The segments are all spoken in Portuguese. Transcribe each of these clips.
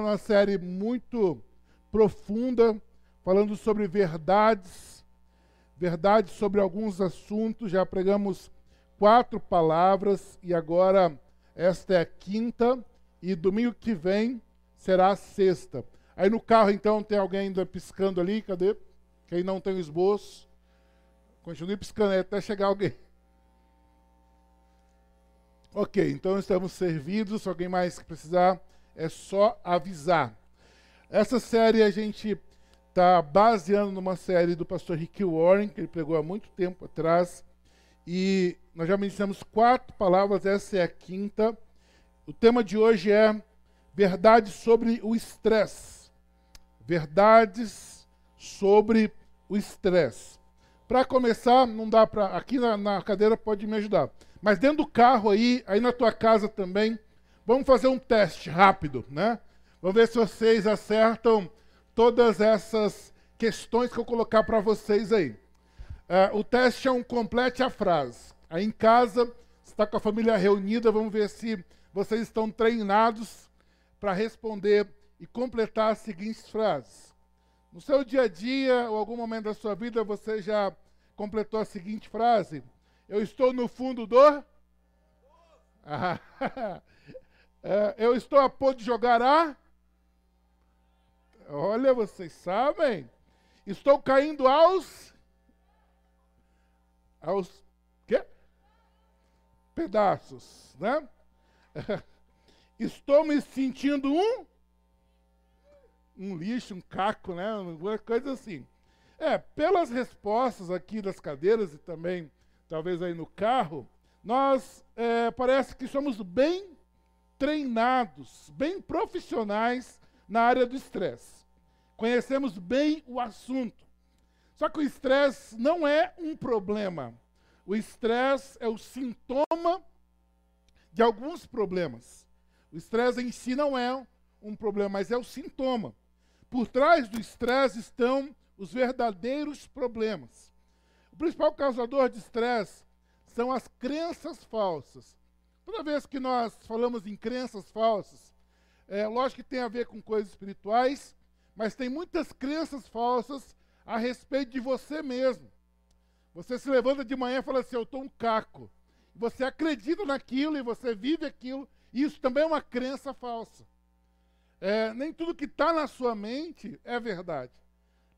uma série muito profunda, falando sobre verdades, verdades sobre alguns assuntos. Já pregamos quatro palavras e agora esta é a quinta e domingo que vem será a sexta. Aí no carro então tem alguém ainda piscando ali, cadê? Quem não tem o esboço, continue piscando aí até chegar alguém. Ok, então estamos servidos. Se alguém mais precisar, é só avisar. Essa série a gente está baseando numa série do pastor Rick Warren, que ele pregou há muito tempo atrás. E nós já mencionamos quatro palavras, essa é a quinta. O tema de hoje é verdades sobre o estresse. Verdades sobre o estresse. Para começar, não dá para. Aqui na, na cadeira pode me ajudar. Mas dentro do carro aí, aí na tua casa também, vamos fazer um teste rápido, né? Vamos ver se vocês acertam todas essas questões que eu colocar para vocês aí. Uh, o teste é um complete a frase. Aí em casa, está com a família reunida, vamos ver se vocês estão treinados para responder e completar as seguintes frases. No seu dia a dia ou algum momento da sua vida, você já completou a seguinte frase: eu estou no fundo do. Ah, é, eu estou a ponto de jogar a. Olha, vocês sabem. Estou caindo aos. Aos. Quê? Pedaços, né? Estou me sentindo um. Um lixo, um caco, né? Uma coisa assim. É, pelas respostas aqui das cadeiras e também talvez aí no carro, nós é, parece que somos bem treinados, bem profissionais na área do estresse. Conhecemos bem o assunto. Só que o estresse não é um problema. O estresse é o sintoma de alguns problemas. O estresse em si não é um problema, mas é o sintoma. Por trás do estresse estão os verdadeiros problemas. O principal causador de estresse são as crenças falsas. Toda vez que nós falamos em crenças falsas, é lógico que tem a ver com coisas espirituais, mas tem muitas crenças falsas a respeito de você mesmo. Você se levanta de manhã e fala assim: Eu estou um caco. Você acredita naquilo e você vive aquilo, e isso também é uma crença falsa. É, nem tudo que está na sua mente é verdade.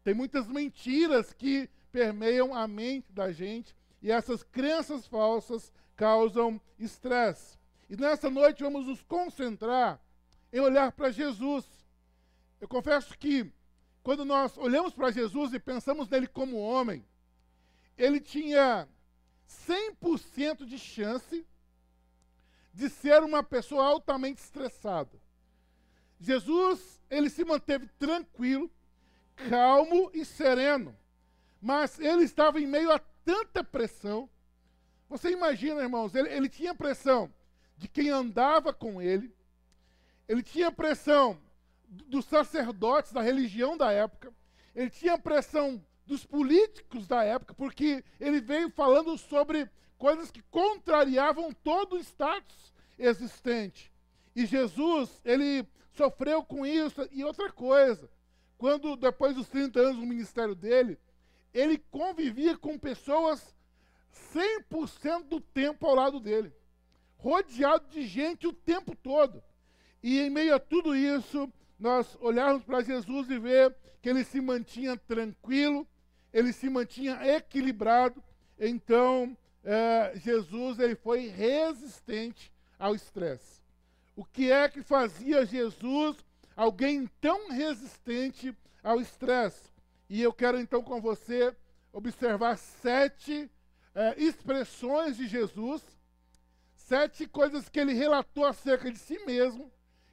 Tem muitas mentiras que permeiam a mente da gente e essas crenças falsas causam estresse. E nessa noite vamos nos concentrar em olhar para Jesus. Eu confesso que quando nós olhamos para Jesus e pensamos nele como homem, ele tinha 100% de chance de ser uma pessoa altamente estressada. Jesus, ele se manteve tranquilo, calmo e sereno. Mas ele estava em meio a tanta pressão. Você imagina, irmãos, ele, ele tinha pressão de quem andava com ele, ele tinha pressão dos sacerdotes da religião da época, ele tinha pressão dos políticos da época, porque ele veio falando sobre coisas que contrariavam todo o status existente. E Jesus, ele sofreu com isso. E outra coisa, quando depois dos 30 anos do ministério dele, ele convivia com pessoas 100% do tempo ao lado dele, rodeado de gente o tempo todo. E em meio a tudo isso, nós olharmos para Jesus e ver que ele se mantinha tranquilo, ele se mantinha equilibrado. Então, é, Jesus ele foi resistente ao estresse. O que é que fazia Jesus alguém tão resistente ao estresse? E eu quero então com você observar sete é, expressões de Jesus, sete coisas que ele relatou acerca de si mesmo,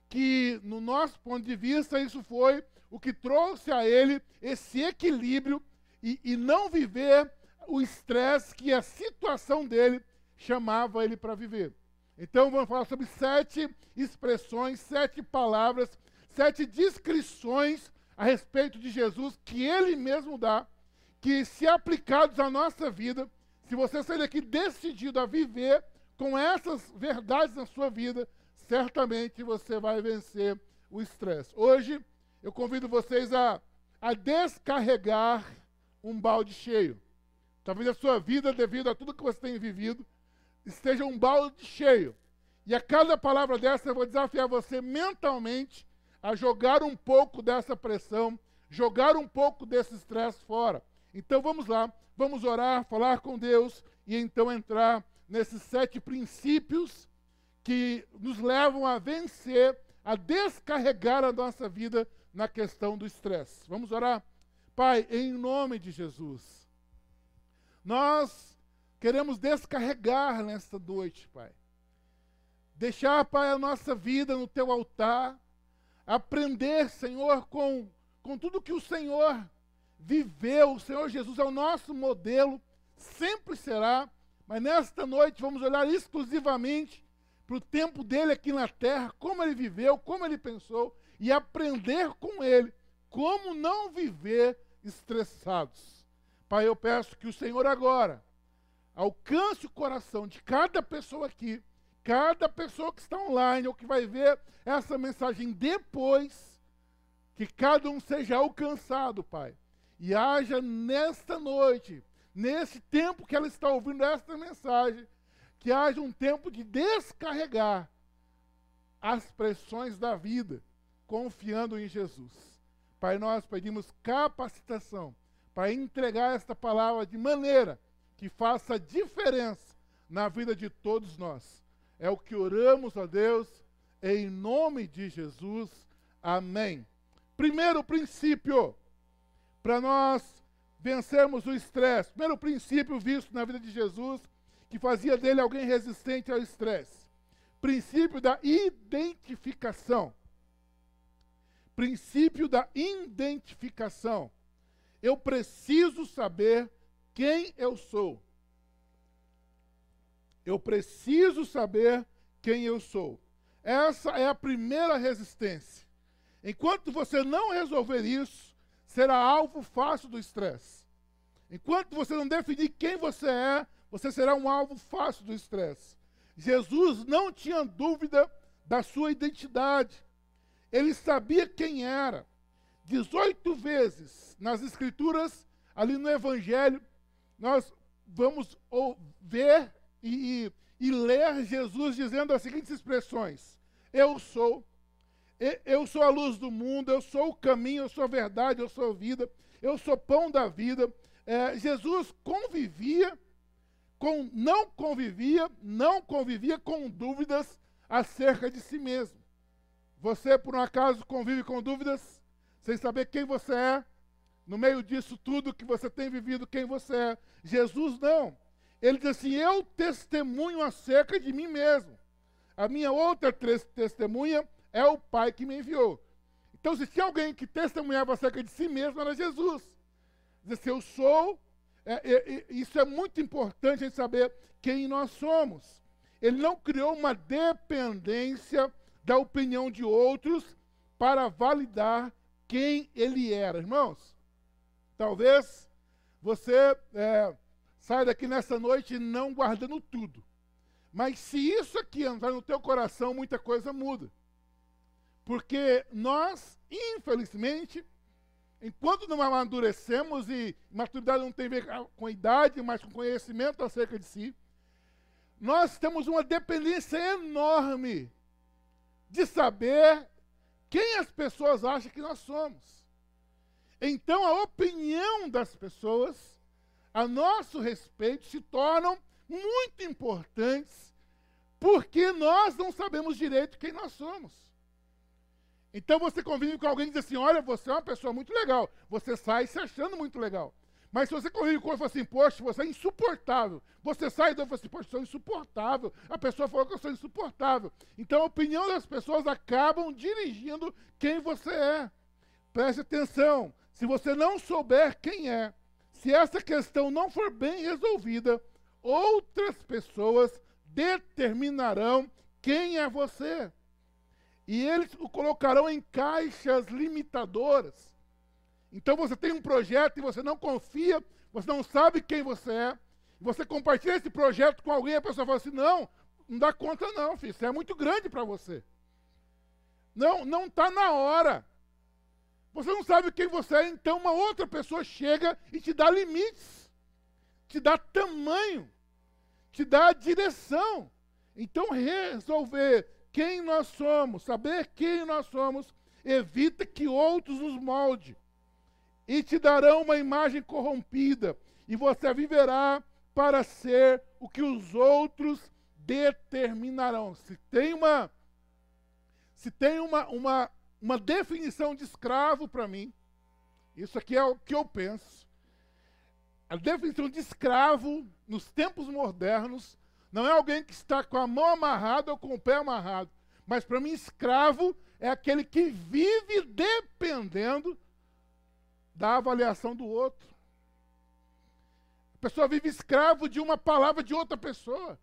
que no nosso ponto de vista isso foi o que trouxe a ele esse equilíbrio e, e não viver o estresse que a situação dele chamava ele para viver. Então vamos falar sobre sete expressões, sete palavras, sete descrições a respeito de Jesus que ele mesmo dá, que se aplicados à nossa vida, se você sair daqui decidido a viver com essas verdades na sua vida, certamente você vai vencer o estresse. Hoje eu convido vocês a, a descarregar um balde cheio. Talvez a sua vida, devido a tudo que você tem vivido, esteja um balde cheio. E a cada palavra dessa eu vou desafiar você mentalmente a jogar um pouco dessa pressão, jogar um pouco desse estresse fora. Então vamos lá, vamos orar, falar com Deus e então entrar nesses sete princípios que nos levam a vencer, a descarregar a nossa vida na questão do estresse. Vamos orar? Pai, em nome de Jesus, nós queremos descarregar nesta noite, Pai. Deixar, Pai, a nossa vida no teu altar, aprender, Senhor, com, com tudo que o Senhor viveu. O Senhor Jesus é o nosso modelo, sempre será. Mas nesta noite vamos olhar exclusivamente para o tempo dele aqui na terra, como ele viveu, como ele pensou, e aprender com ele como não viver estressados. Pai, eu peço que o Senhor agora alcance o coração de cada pessoa aqui, cada pessoa que está online ou que vai ver essa mensagem depois, que cada um seja alcançado, Pai e haja nesta noite, nesse tempo que ela está ouvindo esta mensagem, que haja um tempo de descarregar as pressões da vida, confiando em Jesus. Pai, nós pedimos capacitação para entregar esta palavra de maneira que faça diferença na vida de todos nós. É o que oramos a Deus, em nome de Jesus. Amém. Primeiro princípio para nós vencermos o estresse. Primeiro princípio visto na vida de Jesus, que fazia dele alguém resistente ao estresse. Princípio da identificação. Princípio da identificação. Eu preciso saber quem eu sou. Eu preciso saber quem eu sou. Essa é a primeira resistência. Enquanto você não resolver isso, será alvo fácil do estresse. Enquanto você não definir quem você é, você será um alvo fácil do estresse. Jesus não tinha dúvida da sua identidade. Ele sabia quem era. 18 vezes nas Escrituras, ali no Evangelho, nós vamos ver e, e, e ler Jesus dizendo as seguintes expressões: Eu sou, eu sou a luz do mundo, eu sou o caminho, eu sou a verdade, eu sou a vida, eu sou pão da vida. É, Jesus convivia com, não convivia, não convivia com dúvidas acerca de si mesmo. Você, por um acaso, convive com dúvidas, sem saber quem você é, no meio disso tudo que você tem vivido, quem você é. Jesus não. Ele diz assim: Eu testemunho acerca de mim mesmo. A minha outra testemunha é o Pai que me enviou. Então, se tinha alguém que testemunhava acerca de si mesmo, era Jesus. Dizer assim, eu sou. É, é, é, isso é muito importante a gente saber quem nós somos. Ele não criou uma dependência da opinião de outros para validar quem ele era. Irmãos, talvez você é, saia daqui nessa noite não guardando tudo. Mas se isso aqui entrar no teu coração, muita coisa muda. Porque nós, infelizmente, enquanto não amadurecemos, e maturidade não tem a ver com a idade, mas com conhecimento acerca de si, nós temos uma dependência enorme de saber quem as pessoas acham que nós somos. Então, a opinião das pessoas a nosso respeito se tornam muito importantes, porque nós não sabemos direito quem nós somos. Então você convive com alguém e diz assim: olha, você é uma pessoa muito legal. Você sai se achando muito legal. Mas se você convive com outro e fala assim, poxa, você é insuportável. Você sai e fala assim, poxa, eu sou insuportável. A pessoa falou que eu sou insuportável. Então a opinião das pessoas acabam dirigindo quem você é. Preste atenção. Se você não souber quem é, se essa questão não for bem resolvida, outras pessoas determinarão quem é você e eles o colocarão em caixas limitadoras. Então você tem um projeto e você não confia, você não sabe quem você é, você compartilha esse projeto com alguém a pessoa fala assim: não, não dá conta não, filho, isso é muito grande para você. Não, não está na hora. Você não sabe quem você é, então uma outra pessoa chega e te dá limites, te dá tamanho, te dá direção. Então, resolver quem nós somos, saber quem nós somos, evita que outros nos molde e te darão uma imagem corrompida, e você viverá para ser o que os outros determinarão. Se tem uma se tem uma, uma, uma definição de escravo para mim, isso aqui é o que eu penso. A definição de escravo nos tempos modernos não é alguém que está com a mão amarrada ou com o pé amarrado. Mas para mim, escravo é aquele que vive dependendo da avaliação do outro. A pessoa vive escravo de uma palavra de outra pessoa.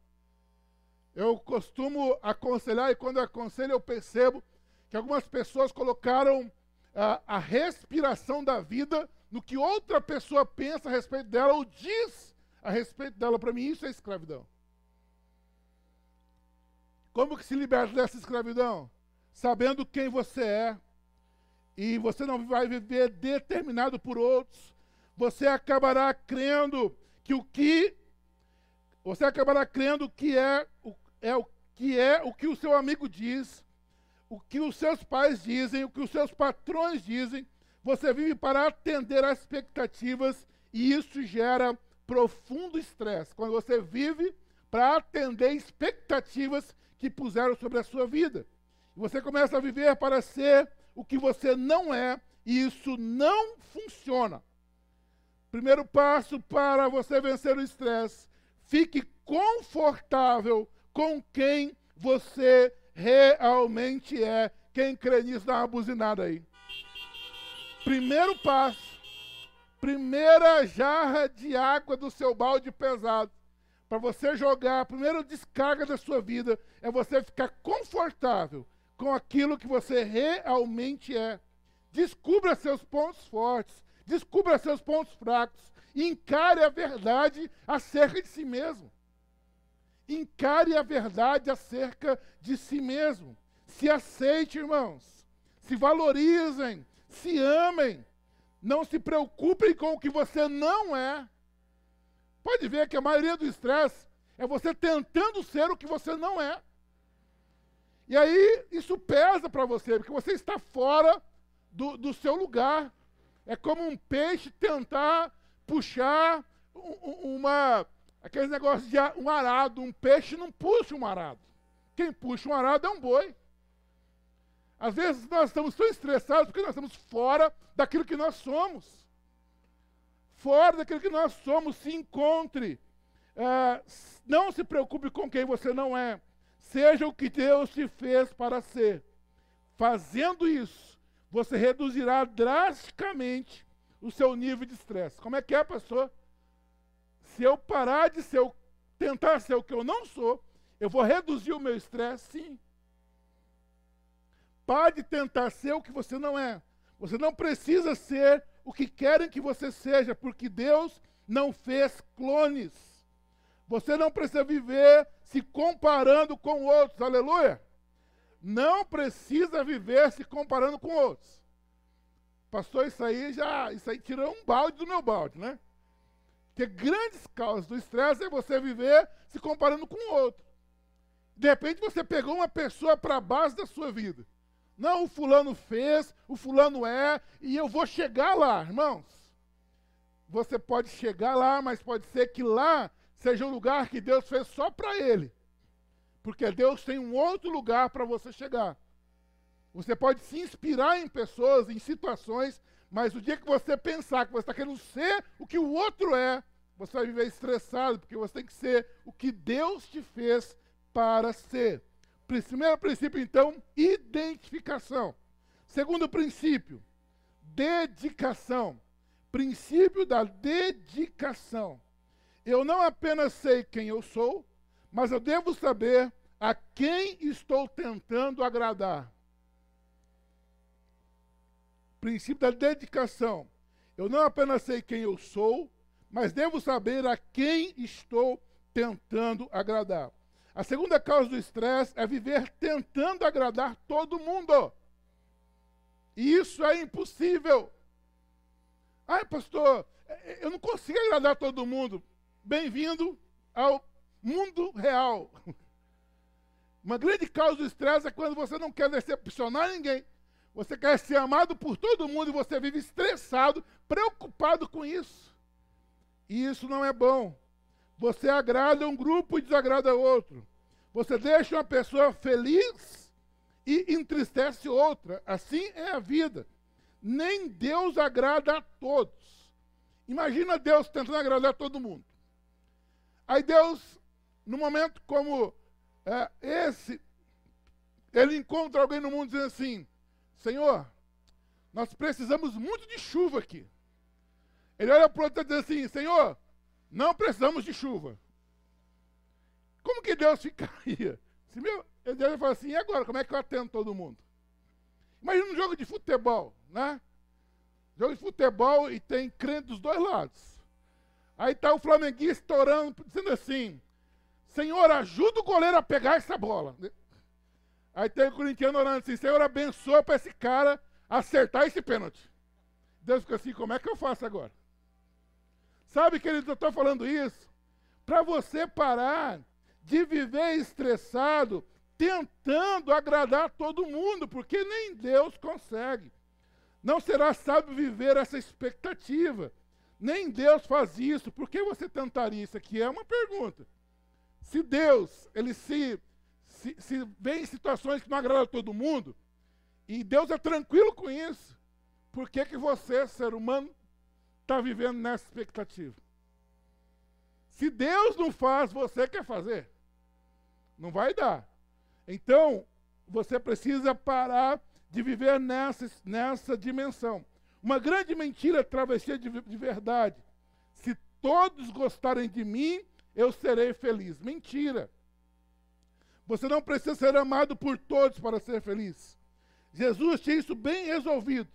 Eu costumo aconselhar, e quando eu aconselho, eu percebo que algumas pessoas colocaram a, a respiração da vida no que outra pessoa pensa a respeito dela ou diz a respeito dela. Para mim, isso é escravidão. Como que se liberta dessa escravidão? Sabendo quem você é. E você não vai viver determinado por outros. Você acabará crendo que o que você acabará crendo que é o, é o que é o que o seu amigo diz, o que os seus pais dizem, o que os seus patrões dizem. Você vive para atender às expectativas e isso gera profundo estresse. Quando você vive para atender expectativas que puseram sobre a sua vida. E você começa a viver para ser o que você não é, e isso não funciona. Primeiro passo para você vencer o estresse: fique confortável com quem você realmente é. Quem crê nisso, dá uma buzinada aí. Primeiro passo, primeira jarra de água do seu balde pesado para você jogar, a primeira descarga da sua vida é você ficar confortável com aquilo que você realmente é. Descubra seus pontos fortes, descubra seus pontos fracos, encare a verdade acerca de si mesmo. Encare a verdade acerca de si mesmo. Se aceite, irmãos. Se valorizem, se amem. Não se preocupem com o que você não é. Pode ver que a maioria do estresse é você tentando ser o que você não é. E aí isso pesa para você, porque você está fora do, do, seu lugar. É como um peixe tentar puxar uma. aquele negócio de um arado. Um peixe não puxa um arado. Quem puxa um arado é um boi. Às vezes nós estamos tão estressados porque nós estamos fora daquilo que nós somos fora daquilo que nós somos, se encontre. É, não se preocupe com quem você não é. Seja o que Deus te fez para ser. Fazendo isso, você reduzirá drasticamente o seu nível de estresse. Como é que é, pastor? Se eu parar de ser, tentar ser o que eu não sou, eu vou reduzir o meu estresse, sim. Pare de tentar ser o que você não é. Você não precisa ser o que querem que você seja, porque Deus não fez clones. Você não precisa viver se comparando com outros, aleluia. Não precisa viver se comparando com outros. Pastor, isso aí já, isso aí tirou um balde do meu balde, né? Porque grandes causas do estresse é você viver se comparando com outro. De repente você pegou uma pessoa para a base da sua vida. Não, o fulano fez, o fulano é, e eu vou chegar lá, irmãos. Você pode chegar lá, mas pode ser que lá seja um lugar que Deus fez só para ele. Porque Deus tem um outro lugar para você chegar. Você pode se inspirar em pessoas, em situações, mas o dia que você pensar que você está querendo ser o que o outro é, você vai viver estressado, porque você tem que ser o que Deus te fez para ser. Primeiro princípio, então, identificação. Segundo princípio, dedicação. Princípio da dedicação. Eu não apenas sei quem eu sou, mas eu devo saber a quem estou tentando agradar. Princípio da dedicação. Eu não apenas sei quem eu sou, mas devo saber a quem estou tentando agradar. A segunda causa do estresse é viver tentando agradar todo mundo. E isso é impossível. Ai, pastor, eu não consigo agradar todo mundo. Bem-vindo ao mundo real. Uma grande causa do estresse é quando você não quer decepcionar ninguém. Você quer ser amado por todo mundo e você vive estressado, preocupado com isso. E isso não é bom. Você agrada um grupo e desagrada outro. Você deixa uma pessoa feliz e entristece outra. Assim é a vida. Nem Deus agrada a todos. Imagina Deus tentando agradar todo mundo. Aí Deus, num momento como é, esse, ele encontra alguém no mundo dizendo assim: Senhor, nós precisamos muito de chuva aqui. Ele olha para o outro e diz assim: Senhor, não precisamos de chuva. Como que Deus ficaria? Se meu, Deus fala assim: e agora? Como é que eu atendo todo mundo? Imagina um jogo de futebol, né? Jogo de futebol e tem crente dos dois lados. Aí está o flamenguista orando, dizendo assim: Senhor, ajuda o goleiro a pegar essa bola. Aí tem o corintiano orando assim: Senhor, abençoa para esse cara acertar esse pênalti. Deus fica assim: como é que eu faço agora? Sabe, querido, eu estou falando isso para você parar de viver estressado, tentando agradar todo mundo, porque nem Deus consegue. Não será sábio viver essa expectativa. Nem Deus faz isso. Por que você tentaria isso aqui? É uma pergunta. Se Deus, ele se, se, se vê em situações que não agradam todo mundo, e Deus é tranquilo com isso, por que, que você, ser humano, está vivendo nessa expectativa? Se Deus não faz, você quer fazer. Não vai dar. Então, você precisa parar de viver nessa, nessa dimensão. Uma grande mentira travessia de, de verdade. Se todos gostarem de mim, eu serei feliz. Mentira. Você não precisa ser amado por todos para ser feliz. Jesus tinha isso bem resolvido.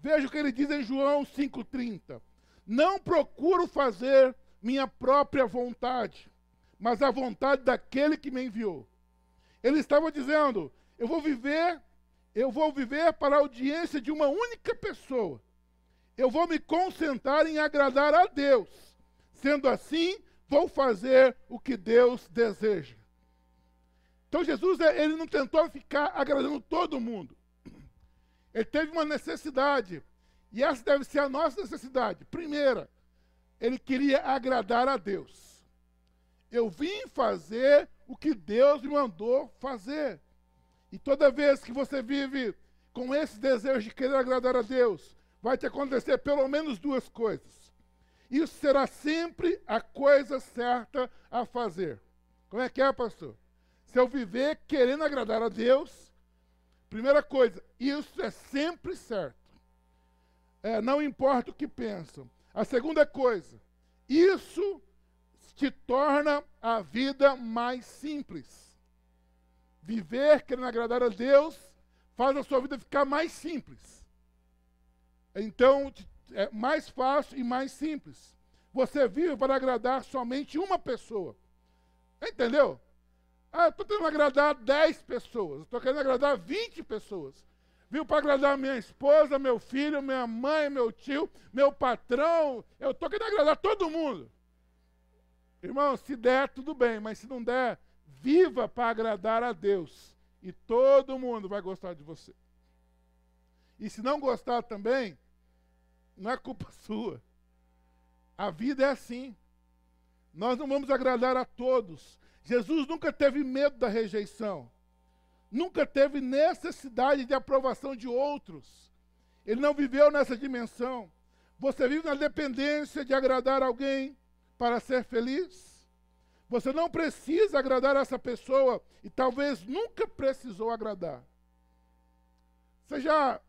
Veja o que ele diz em João 5,30. Não procuro fazer minha própria vontade, mas a vontade daquele que me enviou. Ele estava dizendo: eu vou viver, eu vou viver para a audiência de uma única pessoa. Eu vou me concentrar em agradar a Deus. Sendo assim, vou fazer o que Deus deseja. Então Jesus, ele não tentou ficar agradando todo mundo. Ele teve uma necessidade. E essa deve ser a nossa necessidade. Primeira, ele queria agradar a Deus. Eu vim fazer o que Deus me mandou fazer. E toda vez que você vive com esse desejo de querer agradar a Deus, vai te acontecer pelo menos duas coisas. Isso será sempre a coisa certa a fazer. Como é que é, pastor? Se eu viver querendo agradar a Deus, primeira coisa, isso é sempre certo. É, não importa o que pensam. A segunda coisa, isso te torna a vida mais simples. Viver querendo agradar a Deus faz a sua vida ficar mais simples. Então, é mais fácil e mais simples. Você vive para agradar somente uma pessoa. Entendeu? Ah, eu estou tentando agradar 10 pessoas, estou querendo agradar 20 pessoas. Viu para agradar minha esposa, meu filho, minha mãe, meu tio, meu patrão. Eu estou querendo agradar todo mundo. Irmão, se der, tudo bem, mas se não der, viva para agradar a Deus. E todo mundo vai gostar de você. E se não gostar também, não é culpa sua. A vida é assim. Nós não vamos agradar a todos. Jesus nunca teve medo da rejeição. Nunca teve necessidade de aprovação de outros. Ele não viveu nessa dimensão. Você vive na dependência de agradar alguém para ser feliz? Você não precisa agradar essa pessoa e talvez nunca precisou agradar. Você já,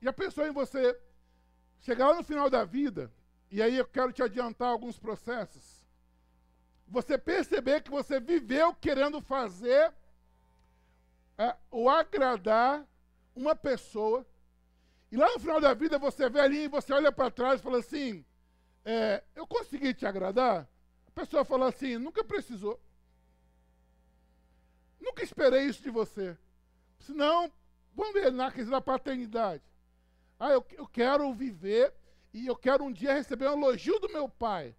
já pensou em você Chegar lá no final da vida, e aí eu quero te adiantar alguns processos. Você perceber que você viveu querendo fazer é, ou agradar uma pessoa, e lá no final da vida você vê ali e você olha para trás e fala assim: é, Eu consegui te agradar? A pessoa fala assim: Nunca precisou. Nunca esperei isso de você. Senão, vamos ver na questão da paternidade. Ah, eu, eu quero viver e eu quero um dia receber um elogio do meu pai.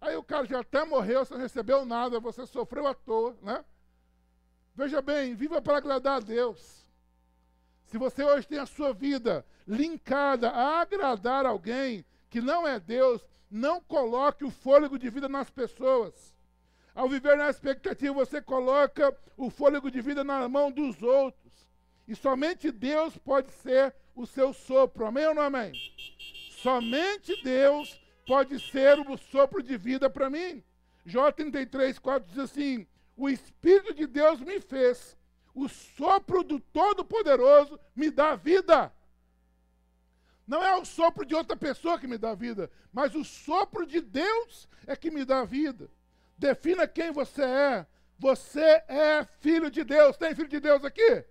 Aí o cara já até morreu, você não recebeu nada, você sofreu à toa, né? Veja bem, viva para agradar a Deus. Se você hoje tem a sua vida linkada a agradar alguém que não é Deus, não coloque o fôlego de vida nas pessoas. Ao viver na expectativa, você coloca o fôlego de vida na mão dos outros. E somente Deus pode ser o seu sopro. Amém ou não amém? Somente Deus pode ser o sopro de vida para mim. Jó 33, 4 diz assim: O Espírito de Deus me fez, o sopro do Todo-Poderoso me dá vida. Não é o sopro de outra pessoa que me dá vida, mas o sopro de Deus é que me dá vida. Defina quem você é. Você é filho de Deus. Tem filho de Deus aqui?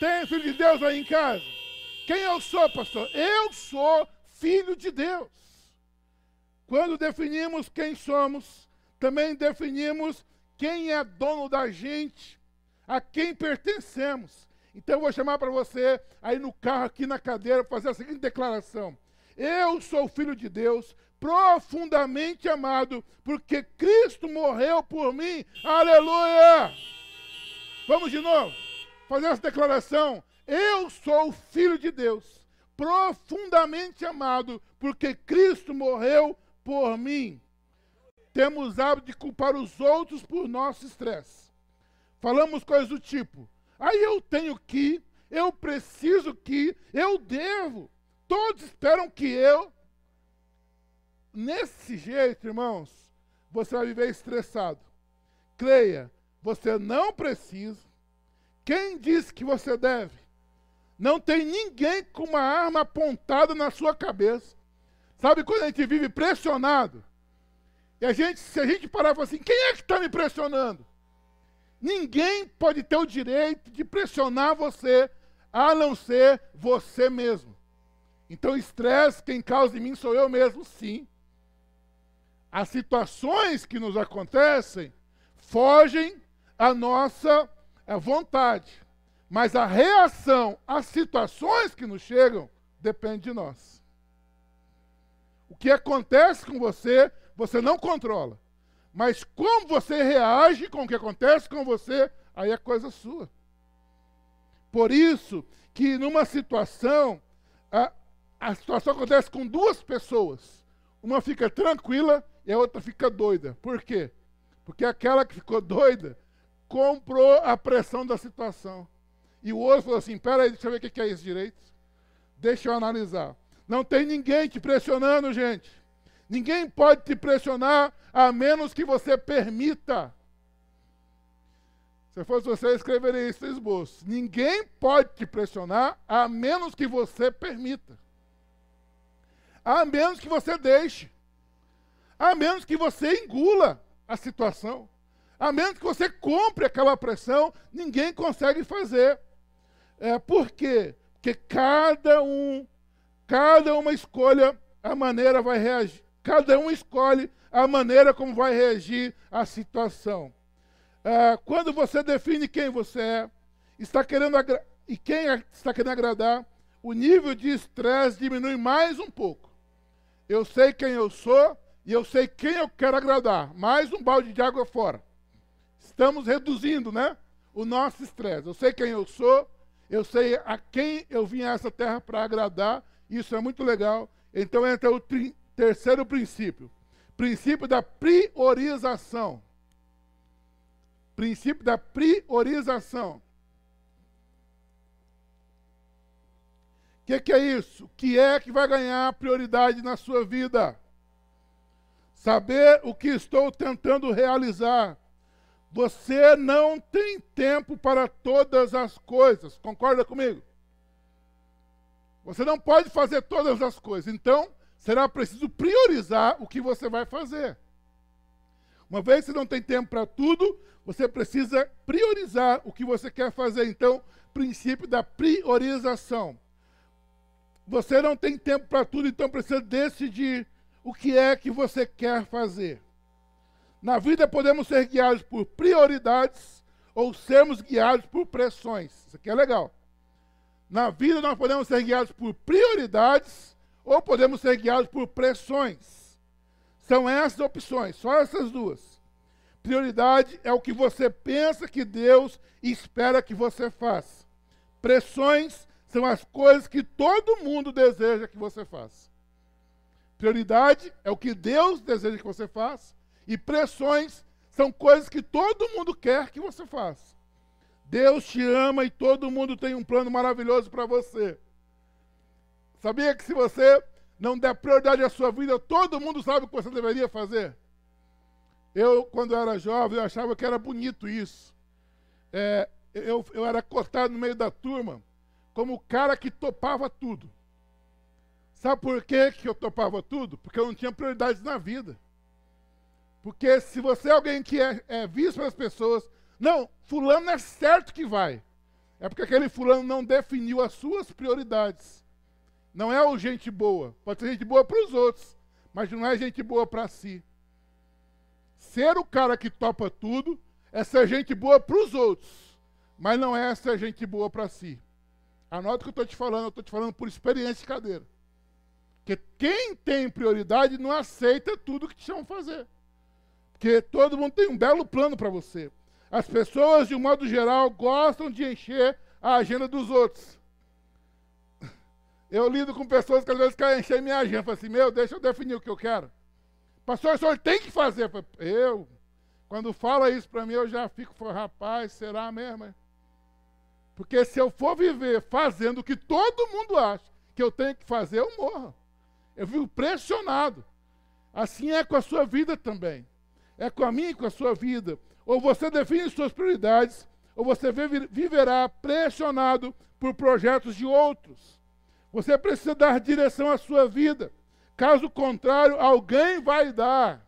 Tem filho de Deus aí em casa? Quem eu sou, pastor? Eu sou filho de Deus. Quando definimos quem somos, também definimos quem é dono da gente, a quem pertencemos. Então eu vou chamar para você, aí no carro, aqui na cadeira, fazer a seguinte declaração: Eu sou filho de Deus, profundamente amado, porque Cristo morreu por mim. Aleluia! Vamos de novo fazer essa declaração. Eu sou filho de Deus, profundamente amado, porque Cristo morreu por mim. Temos hábito de culpar os outros por nosso estresse. Falamos coisas do tipo: aí eu tenho que, eu preciso que, eu devo. Todos esperam que eu. Nesse jeito, irmãos, você vai viver estressado. Creia, você não precisa. Quem diz que você deve? Não tem ninguém com uma arma apontada na sua cabeça. Sabe quando a gente vive pressionado? E a gente, se a gente parar e falar assim, quem é que está me pressionando? Ninguém pode ter o direito de pressionar você, a não ser você mesmo. Então, estresse, quem causa em mim sou eu mesmo, sim. As situações que nos acontecem fogem à nossa vontade. Mas a reação às situações que nos chegam depende de nós. O que acontece com você, você não controla. Mas como você reage com o que acontece com você, aí é coisa sua. Por isso que numa situação, a, a situação acontece com duas pessoas. Uma fica tranquila e a outra fica doida. Por quê? Porque aquela que ficou doida comprou a pressão da situação. E o outro falou assim: peraí, deixa eu ver o que é isso direito. Deixa eu analisar. Não tem ninguém te pressionando, gente. Ninguém pode te pressionar a menos que você permita. Se fosse você, escreveria isso no esboço. Ninguém pode te pressionar a menos que você permita. A menos que você deixe. A menos que você engula a situação. A menos que você compre aquela pressão, ninguém consegue fazer. É, por quê? Porque cada um Cada uma escolha a maneira vai reagir. Cada um escolhe a maneira como vai reagir à situação. Ah, quando você define quem você é, está querendo e quem é, está querendo agradar, o nível de estresse diminui mais um pouco. Eu sei quem eu sou e eu sei quem eu quero agradar. Mais um balde de água fora. Estamos reduzindo, né? O nosso estresse. Eu sei quem eu sou, eu sei a quem eu vim a essa terra para agradar isso é muito legal. Então entra o terceiro princípio. Princípio da priorização. Princípio da priorização. O que, que, é isso? O que é que vai ganhar prioridade na sua vida? Saber o que estou tentando realizar. Você não tem tempo para todas as coisas. Concorda comigo? Você não pode fazer todas as coisas. Então, será preciso priorizar o que você vai fazer. Uma vez que não tem tempo para tudo, você precisa priorizar o que você quer fazer. Então, princípio da priorização. Você não tem tempo para tudo, então precisa decidir o que é que você quer fazer. Na vida podemos ser guiados por prioridades ou sermos guiados por pressões. Isso aqui é legal. Na vida nós podemos ser guiados por prioridades ou podemos ser guiados por pressões. São essas opções, só essas duas. Prioridade é o que você pensa que Deus espera que você faça. Pressões são as coisas que todo mundo deseja que você faça. Prioridade é o que Deus deseja que você faça. E pressões são coisas que todo mundo quer que você faça. Deus te ama e todo mundo tem um plano maravilhoso para você. Sabia que se você não der prioridade à sua vida, todo mundo sabe o que você deveria fazer? Eu, quando era jovem, eu achava que era bonito isso. É, eu, eu era cotado no meio da turma como o cara que topava tudo. Sabe por quê que eu topava tudo? Porque eu não tinha prioridades na vida. Porque se você é alguém que é, é visto pelas pessoas, não, fulano é certo que vai. É porque aquele fulano não definiu as suas prioridades. Não é o gente boa. Pode ser gente boa para os outros, mas não é gente boa para si. Ser o cara que topa tudo é ser gente boa para os outros, mas não é ser gente boa para si. Anota o que eu estou te falando, eu estou te falando por experiência de cadeira. Porque quem tem prioridade não aceita tudo que te chamam fazer. Porque todo mundo tem um belo plano para você. As pessoas, de um modo geral, gostam de encher a agenda dos outros. Eu lido com pessoas que às vezes querem encher minha agenda. Falo assim, meu, deixa eu definir o que eu quero. Pastor, o senhor tem que fazer. Eu, quando fala isso para mim, eu já fico, rapaz, será mesmo? Porque se eu for viver fazendo o que todo mundo acha que eu tenho que fazer, eu morro. Eu vivo pressionado. Assim é com a sua vida também. É com a minha e com a sua vida. Ou você define suas prioridades, ou você viverá pressionado por projetos de outros. Você precisa dar direção à sua vida. Caso contrário, alguém vai dar.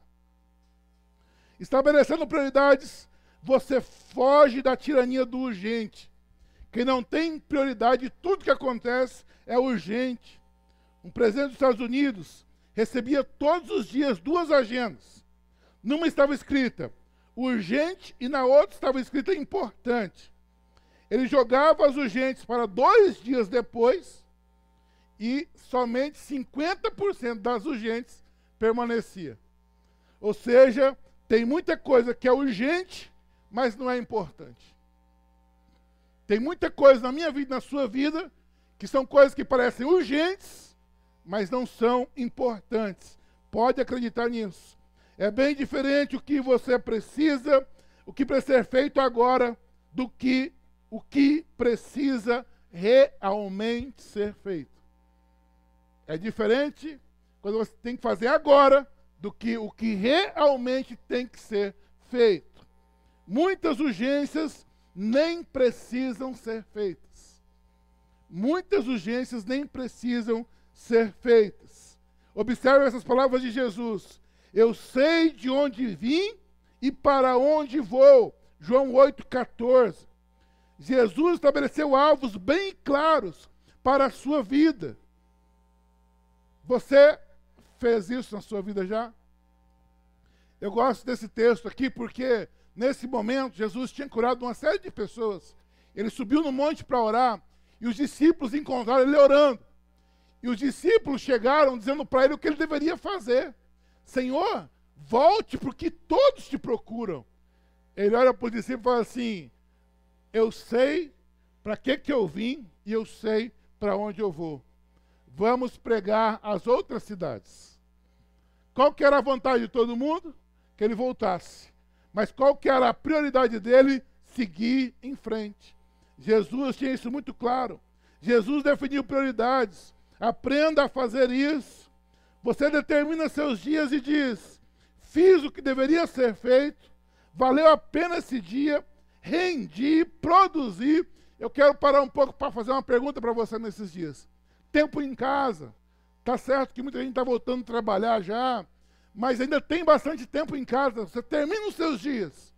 Estabelecendo prioridades, você foge da tirania do urgente. Quem não tem prioridade, tudo que acontece é urgente. Um presidente dos Estados Unidos recebia todos os dias duas agendas. Numa estava escrita urgente e na outra estava escrita importante. Ele jogava as urgentes para dois dias depois e somente 50% das urgentes permanecia. Ou seja, tem muita coisa que é urgente, mas não é importante. Tem muita coisa na minha vida, na sua vida, que são coisas que parecem urgentes, mas não são importantes. Pode acreditar nisso. É bem diferente o que você precisa, o que precisa ser feito agora, do que o que precisa realmente ser feito. É diferente quando você tem que fazer agora do que o que realmente tem que ser feito. Muitas urgências nem precisam ser feitas. Muitas urgências nem precisam ser feitas. Observe essas palavras de Jesus. Eu sei de onde vim e para onde vou. João 8,14. Jesus estabeleceu alvos bem claros para a sua vida. Você fez isso na sua vida já? Eu gosto desse texto aqui porque, nesse momento, Jesus tinha curado uma série de pessoas. Ele subiu no monte para orar e os discípulos encontraram ele orando. E os discípulos chegaram dizendo para ele o que ele deveria fazer: Senhor, volte, porque todos te procuram. Ele olha para os discípulos e fala assim: Eu sei para que, que eu vim e eu sei para onde eu vou vamos pregar às outras cidades. Qual que era a vontade de todo mundo? Que ele voltasse. Mas qual que era a prioridade dele? Seguir em frente. Jesus tinha isso muito claro. Jesus definiu prioridades. Aprenda a fazer isso. Você determina seus dias e diz: fiz o que deveria ser feito, valeu a pena esse dia, rendi, produzi. Eu quero parar um pouco para fazer uma pergunta para você nesses dias tempo em casa. Tá certo que muita gente está voltando a trabalhar já, mas ainda tem bastante tempo em casa. Você termina os seus dias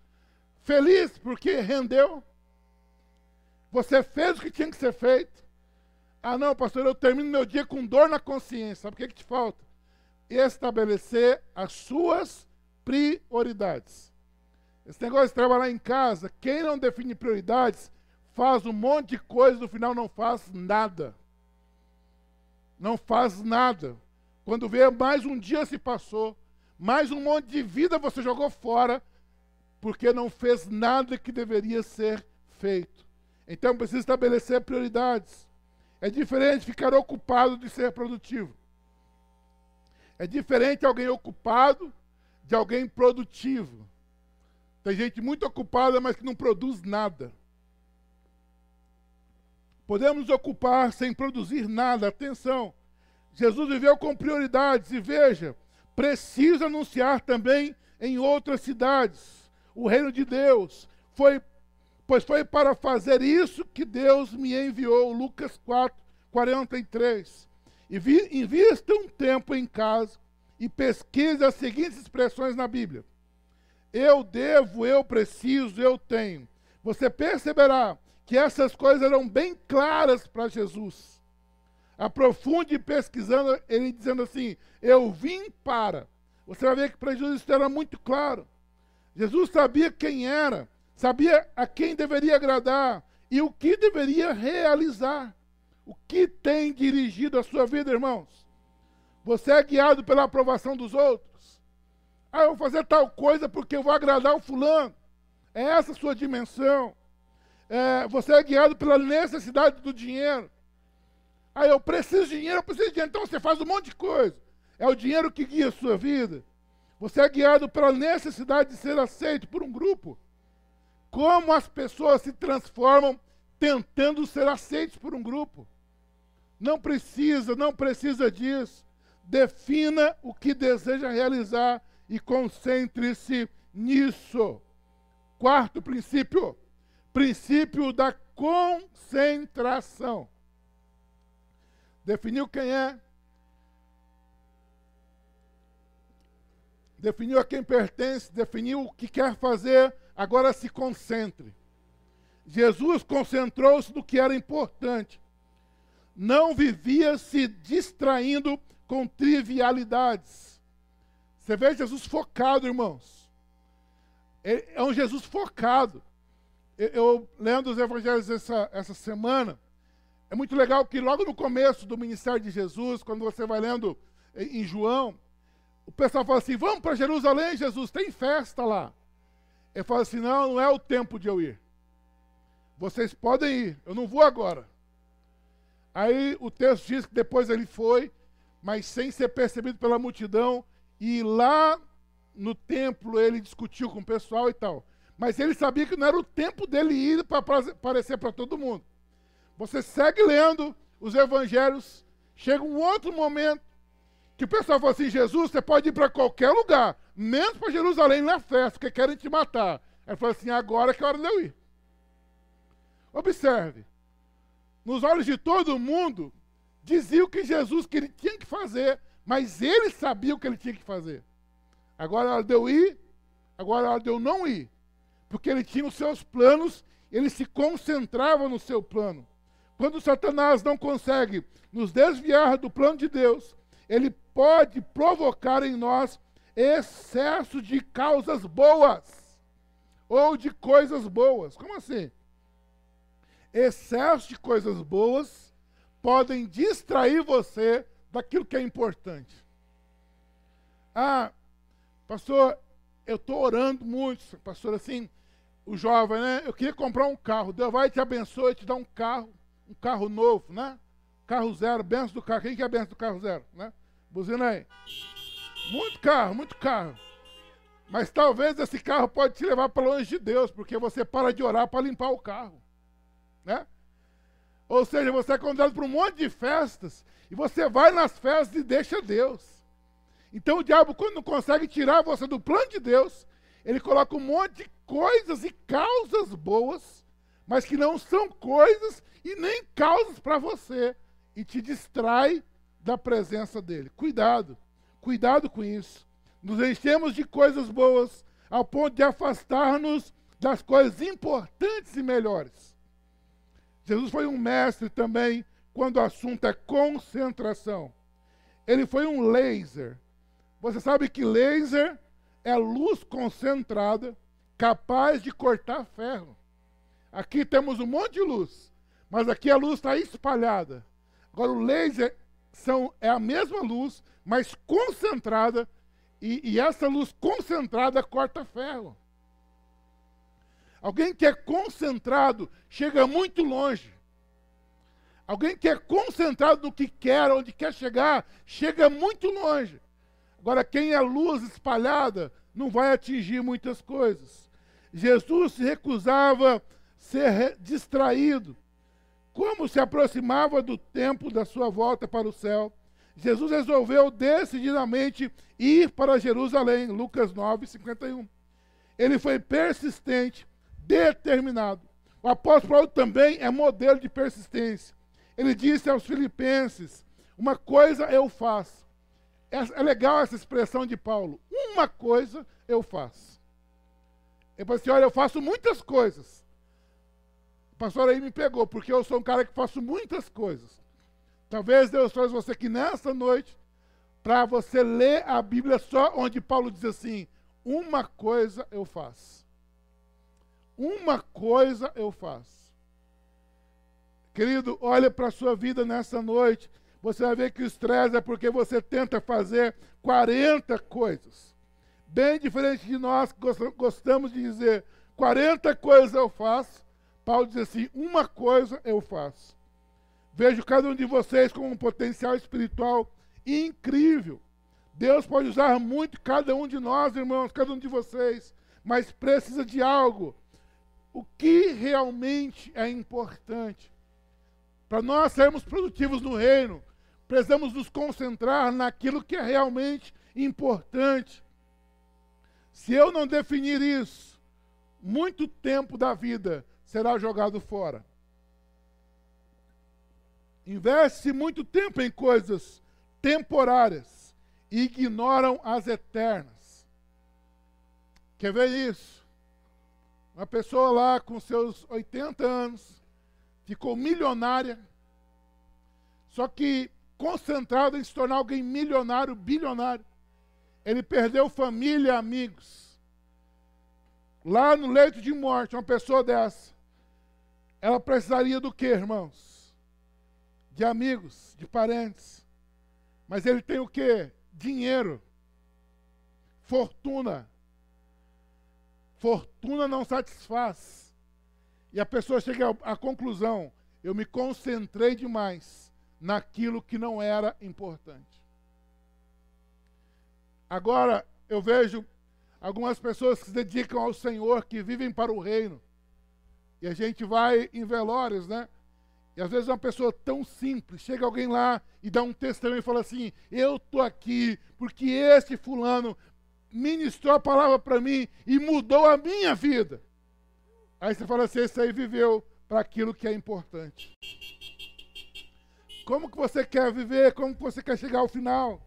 feliz porque rendeu. Você fez o que tinha que ser feito. Ah, não, pastor, eu termino meu dia com dor na consciência. Sabe o que, que te falta? Estabelecer as suas prioridades. Esse negócio de trabalhar em casa, quem não define prioridades, faz um monte de coisa, no final não faz nada. Não faz nada. Quando vê, mais um dia se passou, mais um monte de vida você jogou fora, porque não fez nada que deveria ser feito. Então precisa estabelecer prioridades. É diferente ficar ocupado de ser produtivo. É diferente alguém ocupado de alguém produtivo. Tem gente muito ocupada, mas que não produz nada. Podemos ocupar sem produzir nada. Atenção. Jesus viveu com prioridades e veja, precisa anunciar também em outras cidades o reino de Deus. Foi pois foi para fazer isso que Deus me enviou. Lucas 4, 43. Vi, invista um tempo em casa e pesquise as seguintes expressões na Bíblia. Eu devo, eu preciso, eu tenho. Você perceberá que essas coisas eram bem claras para Jesus. Aprofunde pesquisando, ele dizendo assim: Eu vim para. Você vai ver que para Jesus isso era muito claro. Jesus sabia quem era, sabia a quem deveria agradar e o que deveria realizar. O que tem dirigido a sua vida, irmãos? Você é guiado pela aprovação dos outros? Ah, eu vou fazer tal coisa porque eu vou agradar o fulano. É essa a sua dimensão. É, você é guiado pela necessidade do dinheiro. Ah, eu preciso de dinheiro, eu preciso de dinheiro. Então você faz um monte de coisa. É o dinheiro que guia a sua vida. Você é guiado pela necessidade de ser aceito por um grupo. Como as pessoas se transformam tentando ser aceitos por um grupo. Não precisa, não precisa disso. Defina o que deseja realizar e concentre-se nisso. Quarto princípio: princípio da concentração. Definiu quem é, definiu a quem pertence, definiu o que quer fazer, agora se concentre. Jesus concentrou-se no que era importante. Não vivia se distraindo com trivialidades. Você vê Jesus focado, irmãos. É um Jesus focado. Eu, lendo os evangelhos essa, essa semana, é muito legal que logo no começo do ministério de Jesus, quando você vai lendo em João, o pessoal fala assim: vamos para Jerusalém, Jesus, tem festa lá. Ele fala assim: não, não é o tempo de eu ir. Vocês podem ir, eu não vou agora. Aí o texto diz que depois ele foi, mas sem ser percebido pela multidão, e lá no templo ele discutiu com o pessoal e tal. Mas ele sabia que não era o tempo dele ir para aparecer para todo mundo. Você segue lendo os evangelhos, chega um outro momento que o pessoal fala assim: Jesus, você pode ir para qualquer lugar, menos para Jerusalém na festa, porque querem te matar. Aí fala assim: agora é que é hora de eu ir. Observe, nos olhos de todo mundo, dizia o que Jesus que ele tinha que fazer, mas ele sabia o que ele tinha que fazer. Agora é hora de eu ir, agora é hora de eu não ir. Porque ele tinha os seus planos, ele se concentrava no seu plano. Quando Satanás não consegue nos desviar do plano de Deus, ele pode provocar em nós excesso de causas boas ou de coisas boas. Como assim? Excesso de coisas boas podem distrair você daquilo que é importante. Ah, pastor, eu estou orando muito, pastor, assim, o jovem, né? Eu queria comprar um carro. Deus vai te abençoe e te dar um carro, um carro novo, né? Carro zero, benção do carro. Quem que é benção do carro zero, né? Buzina aí. Muito carro, muito carro. Mas talvez esse carro pode te levar para longe de Deus, porque você para de orar para limpar o carro. Né? Ou seja, você é convidado para um monte de festas, e você vai nas festas e deixa Deus. Então o diabo, quando não consegue tirar você do plano de Deus, ele coloca um monte de coisas e causas boas, mas que não são coisas e nem causas para você, e te distrai da presença dele. Cuidado, cuidado com isso. Nos enchemos de coisas boas ao ponto de afastar-nos das coisas importantes e melhores. Jesus foi um mestre também quando o assunto é concentração. Ele foi um laser. Você sabe que laser é luz concentrada capaz de cortar ferro. Aqui temos um monte de luz, mas aqui a luz está espalhada. Agora o laser são, é a mesma luz, mas concentrada, e, e essa luz concentrada corta ferro. Alguém que é concentrado chega muito longe. Alguém que é concentrado no que quer, onde quer chegar, chega muito longe. Agora, quem é luz espalhada não vai atingir muitas coisas. Jesus se recusava ser distraído. Como se aproximava do tempo da sua volta para o céu, Jesus resolveu decididamente ir para Jerusalém. Lucas 9, 51. Ele foi persistente, determinado. O apóstolo Paulo também é modelo de persistência. Ele disse aos filipenses: Uma coisa eu faço. É, é legal essa expressão de Paulo. Uma coisa eu faço. Ele falou assim: Olha, eu faço muitas coisas. O pastor aí me pegou, porque eu sou um cara que faço muitas coisas. Talvez Deus trouxe você aqui nessa noite para você ler a Bíblia só onde Paulo diz assim: Uma coisa eu faço. Uma coisa eu faço. Querido, olha para a sua vida nessa noite. Você vai ver que o estresse é porque você tenta fazer 40 coisas. Bem diferente de nós que gostamos de dizer 40 coisas eu faço. Paulo diz assim: uma coisa eu faço. Vejo cada um de vocês com um potencial espiritual incrível. Deus pode usar muito cada um de nós, irmãos, cada um de vocês, mas precisa de algo. O que realmente é importante? Para nós sermos produtivos no reino, precisamos nos concentrar naquilo que é realmente importante. Se eu não definir isso, muito tempo da vida será jogado fora. Investe muito tempo em coisas temporárias e ignoram as eternas. Quer ver isso? Uma pessoa lá com seus 80 anos, ficou milionária, só que concentrado em se tornar alguém milionário, bilionário. Ele perdeu família, amigos. Lá no leito de morte, uma pessoa dessa, ela precisaria do que, irmãos? De amigos, de parentes. Mas ele tem o que? Dinheiro, fortuna. Fortuna não satisfaz. E a pessoa chega à conclusão: eu me concentrei demais naquilo que não era importante. Agora, eu vejo algumas pessoas que se dedicam ao Senhor, que vivem para o reino. E a gente vai em velórios, né? E às vezes uma pessoa tão simples, chega alguém lá e dá um testemunho e fala assim: Eu estou aqui porque este fulano ministrou a palavra para mim e mudou a minha vida. Aí você fala assim: esse aí viveu para aquilo que é importante. Como que você quer viver? Como que você quer chegar ao final?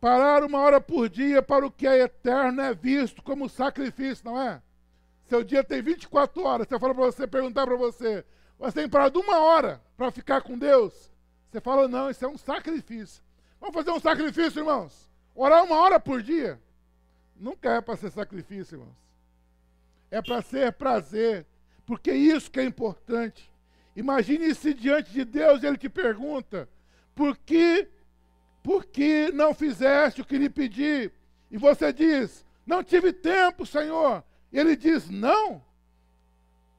Parar uma hora por dia para o que é eterno é visto como sacrifício, não é? Seu dia tem 24 horas. Você fala para você, perguntar para você, você tem parado uma hora para ficar com Deus? Você fala, não, isso é um sacrifício. Vamos fazer um sacrifício, irmãos? Orar uma hora por dia? Nunca é para ser sacrifício, irmãos é para ser prazer, porque isso que é importante. Imagine se diante de Deus ele te pergunta: por que, por que não fizeste o que lhe pedi? E você diz: não tive tempo, Senhor. Ele diz: não.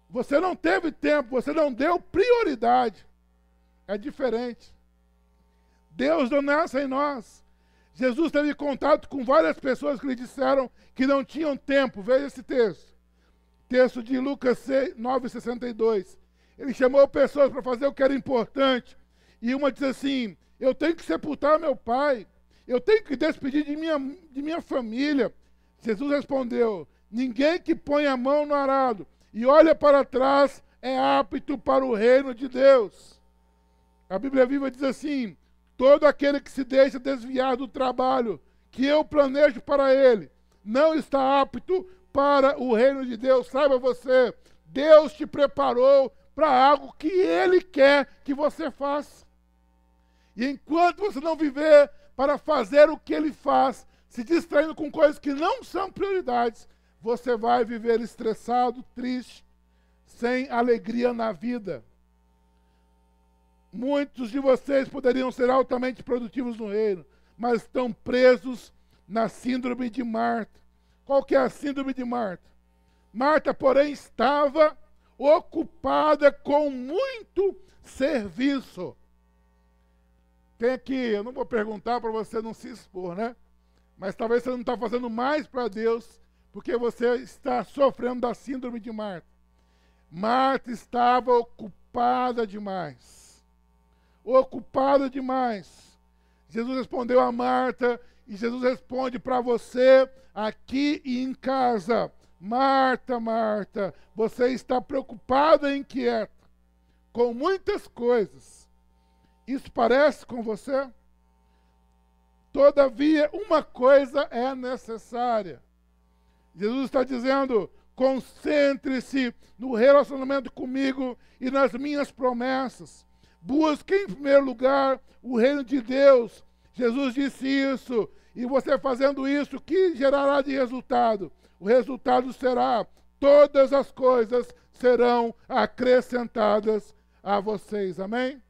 Você não teve tempo, você não deu prioridade. É diferente. Deus não nasce em nós. Jesus teve contato com várias pessoas que lhe disseram que não tinham tempo. Veja esse texto. Texto de Lucas 6, 9,62. Ele chamou pessoas para fazer o que era importante. E uma diz assim: Eu tenho que sepultar meu pai. Eu tenho que despedir de minha, de minha família. Jesus respondeu: Ninguém que põe a mão no arado e olha para trás é apto para o reino de Deus. A Bíblia Viva diz assim: Todo aquele que se deixa desviar do trabalho que eu planejo para ele não está apto para o reino de Deus. Saiba você, Deus te preparou para algo que Ele quer que você faça. E enquanto você não viver para fazer o que Ele faz, se distraindo com coisas que não são prioridades, você vai viver estressado, triste, sem alegria na vida. Muitos de vocês poderiam ser altamente produtivos no reino, mas estão presos na síndrome de Marta. Qual que é a síndrome de Marta? Marta, porém, estava ocupada com muito serviço. Tem aqui, eu não vou perguntar para você não se expor, né? Mas talvez você não está fazendo mais para Deus porque você está sofrendo da síndrome de Marta. Marta estava ocupada demais. Ocupada demais. Jesus respondeu a Marta e Jesus responde para você aqui e em casa. Marta, Marta, você está preocupada e inquieta com muitas coisas. Isso parece com você? Todavia, uma coisa é necessária. Jesus está dizendo: concentre-se no relacionamento comigo e nas minhas promessas. Busque em primeiro lugar o reino de Deus. Jesus disse isso. E você fazendo isso, o que gerará de resultado? O resultado será: todas as coisas serão acrescentadas a vocês. Amém?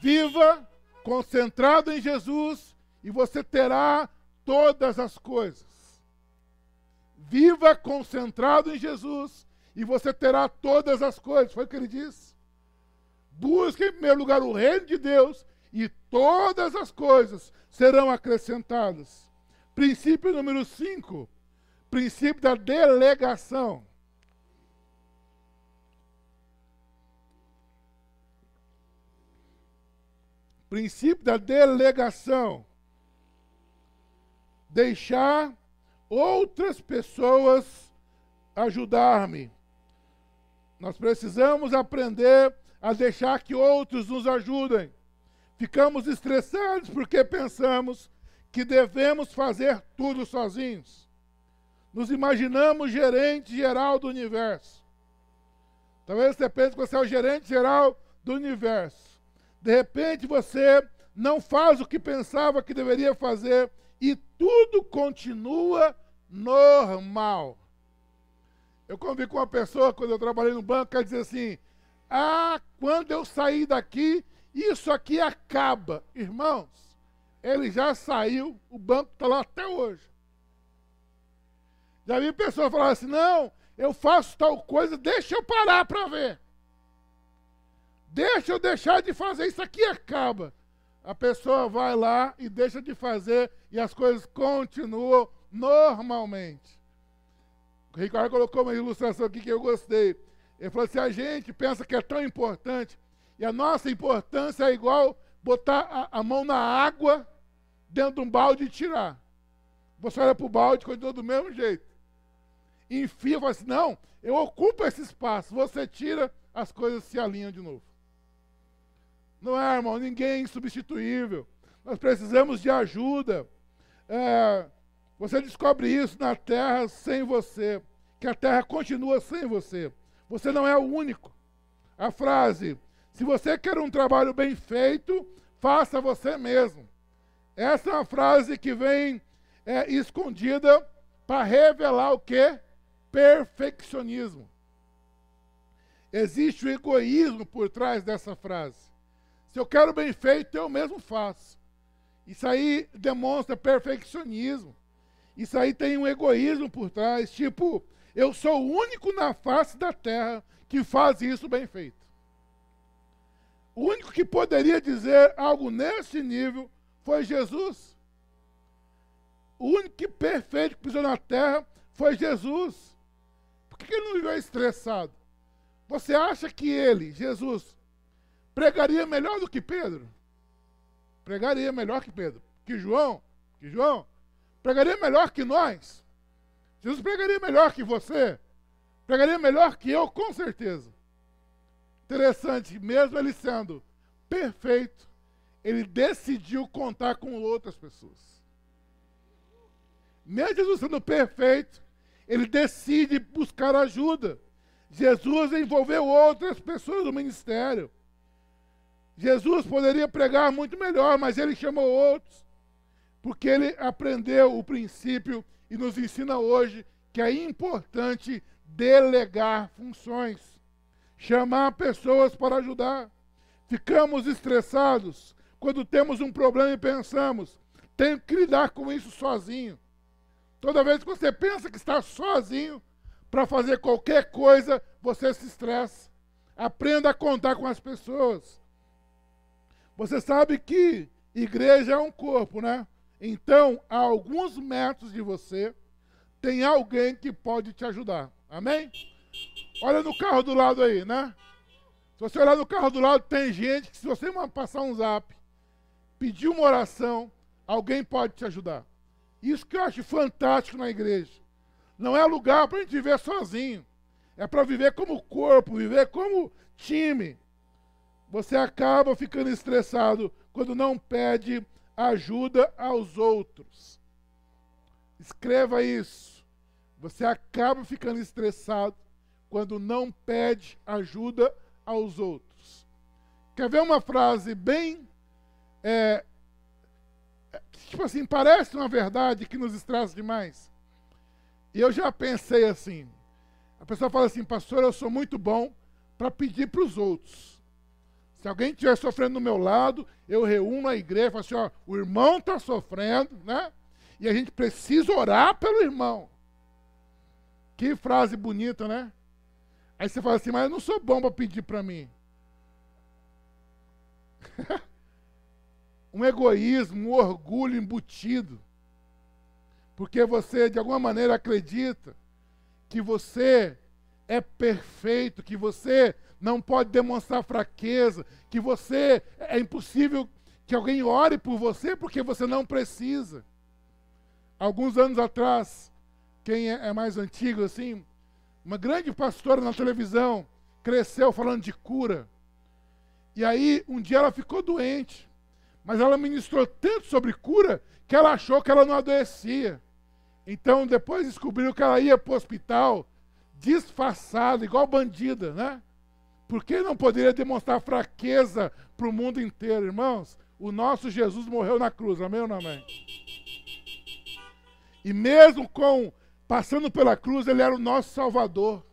Viva concentrado em Jesus e você terá todas as coisas. Viva concentrado em Jesus e você terá todas as coisas. Foi o que ele disse. Busque em primeiro lugar o reino de Deus e todas as coisas serão acrescentadas. Princípio número 5, princípio da delegação. Princípio da delegação. Deixar outras pessoas ajudar-me. Nós precisamos aprender a deixar que outros nos ajudem. Ficamos estressados porque pensamos que devemos fazer tudo sozinhos. Nos imaginamos gerente geral do universo. Talvez você pense que você é o gerente geral do universo. De repente você não faz o que pensava que deveria fazer e tudo continua normal. Eu convivi com uma pessoa quando eu trabalhei no banco, ela dizer assim: Ah, quando eu sair daqui, isso aqui acaba. Irmãos, ele já saiu, o banco está lá até hoje. Já vi pessoas falar assim: Não, eu faço tal coisa, deixa eu parar para ver. Deixa eu deixar de fazer, isso aqui acaba. A pessoa vai lá e deixa de fazer e as coisas continuam normalmente. O Ricardo colocou uma ilustração aqui que eu gostei. Ele falou assim: a gente pensa que é tão importante, e a nossa importância é igual botar a, a mão na água dentro de um balde e tirar. Você olha para o balde continua do mesmo jeito. Enfia e fala assim: não, eu ocupo esse espaço. Você tira, as coisas se alinham de novo. Não é, irmão, ninguém é insubstituível. Nós precisamos de ajuda. É, você descobre isso na terra sem você, que a terra continua sem você. Você não é o único. A frase: se você quer um trabalho bem feito, faça você mesmo. Essa é uma frase que vem é, escondida para revelar o que? Perfeccionismo. Existe o egoísmo por trás dessa frase. Se eu quero bem feito, eu mesmo faço. Isso aí demonstra perfeccionismo. Isso aí tem um egoísmo por trás, tipo, eu sou o único na face da terra que faz isso bem feito. O único que poderia dizer algo nesse nível foi Jesus. O único que perfeito que pisou na terra foi Jesus. Por que ele não viveu estressado? Você acha que ele, Jesus, pregaria melhor do que Pedro? Pregaria melhor que Pedro. Que João? Que João? Pregaria melhor que nós. Jesus pregaria melhor que você. Pregaria melhor que eu, com certeza. Interessante, mesmo ele sendo perfeito, ele decidiu contar com outras pessoas. Mesmo Jesus sendo perfeito, ele decide buscar ajuda. Jesus envolveu outras pessoas no ministério. Jesus poderia pregar muito melhor, mas ele chamou outros porque ele aprendeu o princípio e nos ensina hoje que é importante delegar funções, chamar pessoas para ajudar. Ficamos estressados quando temos um problema e pensamos, tenho que lidar com isso sozinho. Toda vez que você pensa que está sozinho para fazer qualquer coisa, você se estressa. Aprenda a contar com as pessoas. Você sabe que igreja é um corpo, né? Então, a alguns metros de você, tem alguém que pode te ajudar. Amém? Olha no carro do lado aí, né? Se você olhar no carro do lado, tem gente que, se você passar um zap, pedir uma oração, alguém pode te ajudar. Isso que eu acho fantástico na igreja. Não é lugar para a gente viver sozinho. É para viver como corpo, viver como time. Você acaba ficando estressado quando não pede ajuda aos outros. Escreva isso. Você acaba ficando estressado quando não pede ajuda aos outros. Quer ver uma frase bem. É, tipo assim, parece uma verdade que nos estressa demais? E eu já pensei assim. A pessoa fala assim, pastor, eu sou muito bom para pedir para os outros. Se alguém estiver sofrendo do meu lado, eu reúno a igreja e falo assim, ó, o irmão está sofrendo, né? E a gente precisa orar pelo irmão. Que frase bonita, né? Aí você fala assim, mas eu não sou bom para pedir para mim. um egoísmo, um orgulho embutido. Porque você, de alguma maneira, acredita que você é perfeito, que você não pode demonstrar fraqueza, que você é impossível que alguém ore por você porque você não precisa. Alguns anos atrás, quem é, é mais antigo assim, uma grande pastora na televisão cresceu falando de cura. E aí, um dia ela ficou doente, mas ela ministrou tanto sobre cura que ela achou que ela não adoecia. Então, depois descobriram que ela ia para o hospital disfarçada, igual bandida, né? Porque não poderia demonstrar fraqueza para o mundo inteiro, irmãos? O nosso Jesus morreu na cruz, amém ou não amém? E mesmo com passando pela cruz, ele era o nosso Salvador.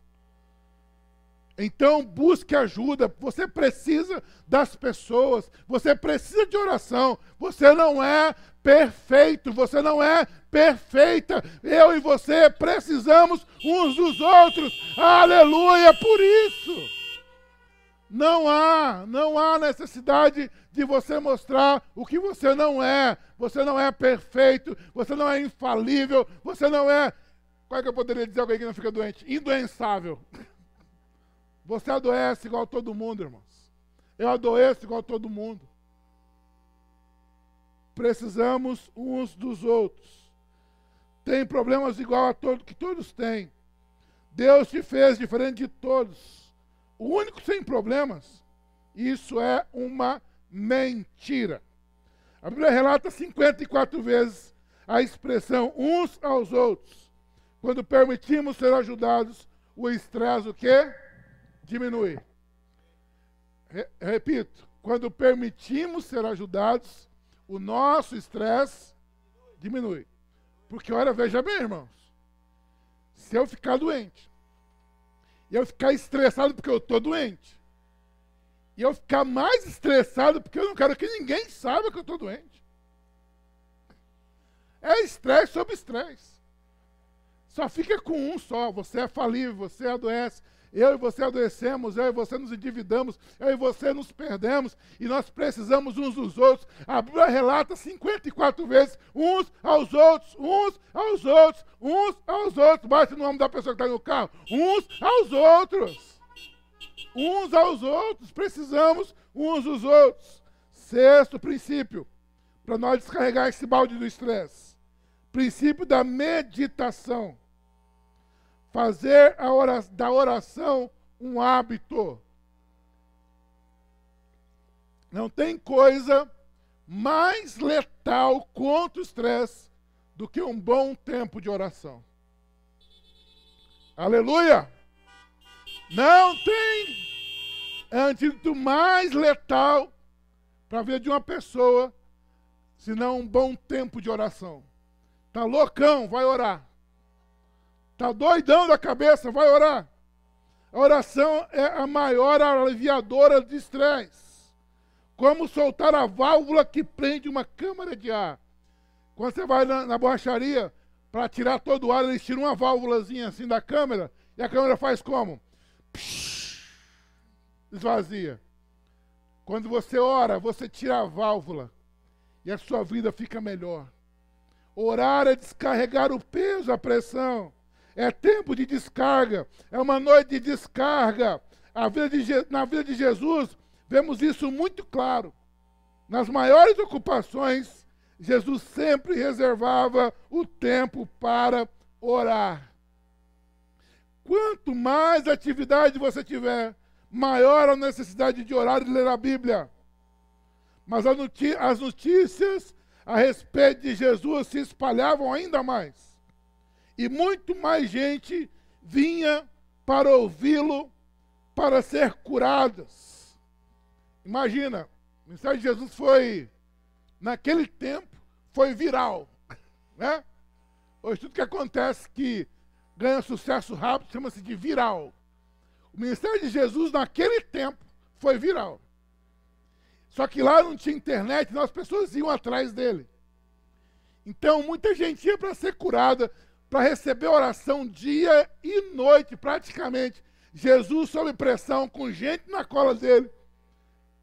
Então busque ajuda. Você precisa das pessoas. Você precisa de oração. Você não é perfeito. Você não é perfeita. Eu e você precisamos uns dos outros. Aleluia por isso. Não há, não há necessidade de você mostrar o que você não é. Você não é perfeito, você não é infalível, você não é. Qual é que eu poderia dizer alguém que não fica doente? Indoensável. Você adoece igual todo mundo, irmãos. Eu adoeço igual todo mundo. Precisamos uns dos outros. Tem problemas igual a todos que todos têm. Deus te fez diferente de todos. O único sem problemas, isso é uma mentira. A Bíblia relata 54 vezes a expressão uns aos outros. Quando permitimos ser ajudados, o estresse o quê? diminui. Re repito, quando permitimos ser ajudados, o nosso estresse diminui. Porque, olha, veja bem, irmãos. Se eu ficar doente, e eu ficar estressado porque eu estou doente, e eu ficar mais estressado porque eu não quero que ninguém saiba que eu estou doente. É estresse sobre estresse. Só fica com um só. Você é falível, você adoece. Eu e você adoecemos, eu e você nos endividamos, eu e você nos perdemos, e nós precisamos uns dos outros. A Bíblia relata 54 vezes, uns aos outros, uns aos outros, uns aos outros. Bate o nome da pessoa que está no carro. Uns aos outros. Uns aos outros. Precisamos uns dos outros. Sexto princípio, para nós descarregar esse balde do estresse. Princípio da meditação fazer oração, da oração um hábito. Não tem coisa mais letal contra o estresse do que um bom tempo de oração. Aleluia! Não tem antídoto mais letal para a vida de uma pessoa senão um bom tempo de oração. Tá loucão, vai orar. Está doidão da cabeça, vai orar. A oração é a maior aliviadora de estresse. Como soltar a válvula que prende uma câmara de ar. Quando você vai na, na borracharia para tirar todo o ar, eles tiram uma válvulazinha assim da câmera e a câmera faz como? Esvazia. Quando você ora, você tira a válvula e a sua vida fica melhor. Orar é descarregar o peso, a pressão. É tempo de descarga. É uma noite de descarga. Vida de, na vida de Jesus, vemos isso muito claro. Nas maiores ocupações, Jesus sempre reservava o tempo para orar. Quanto mais atividade você tiver, maior a necessidade de orar e ler a Bíblia. Mas as notícias a respeito de Jesus se espalhavam ainda mais. E muito mais gente vinha para ouvi-lo, para ser curadas. Imagina, o mensagem de Jesus foi, naquele tempo, foi viral. Né? Hoje tudo que acontece que ganha sucesso rápido chama-se de viral. O ministério de Jesus naquele tempo foi viral. Só que lá não tinha internet, então as pessoas iam atrás dele. Então muita gente ia para ser curada, para receber oração dia e noite, praticamente. Jesus sob pressão, com gente na cola dele.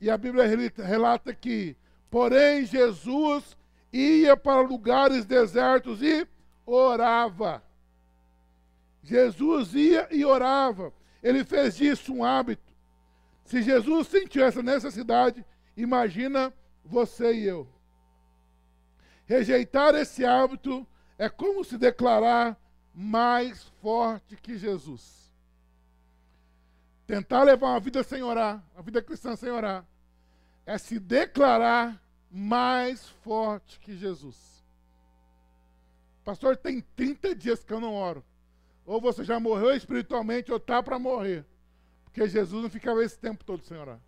E a Bíblia relata que, porém, Jesus ia para lugares desertos e orava. Jesus ia e orava. Ele fez disso um hábito. Se Jesus sentiu essa necessidade, Imagina você e eu. Rejeitar esse hábito é como se declarar mais forte que Jesus. Tentar levar uma vida sem orar, a vida cristã sem orar, é se declarar mais forte que Jesus. Pastor, tem 30 dias que eu não oro. Ou você já morreu espiritualmente ou está para morrer. Porque Jesus não ficava esse tempo todo sem orar.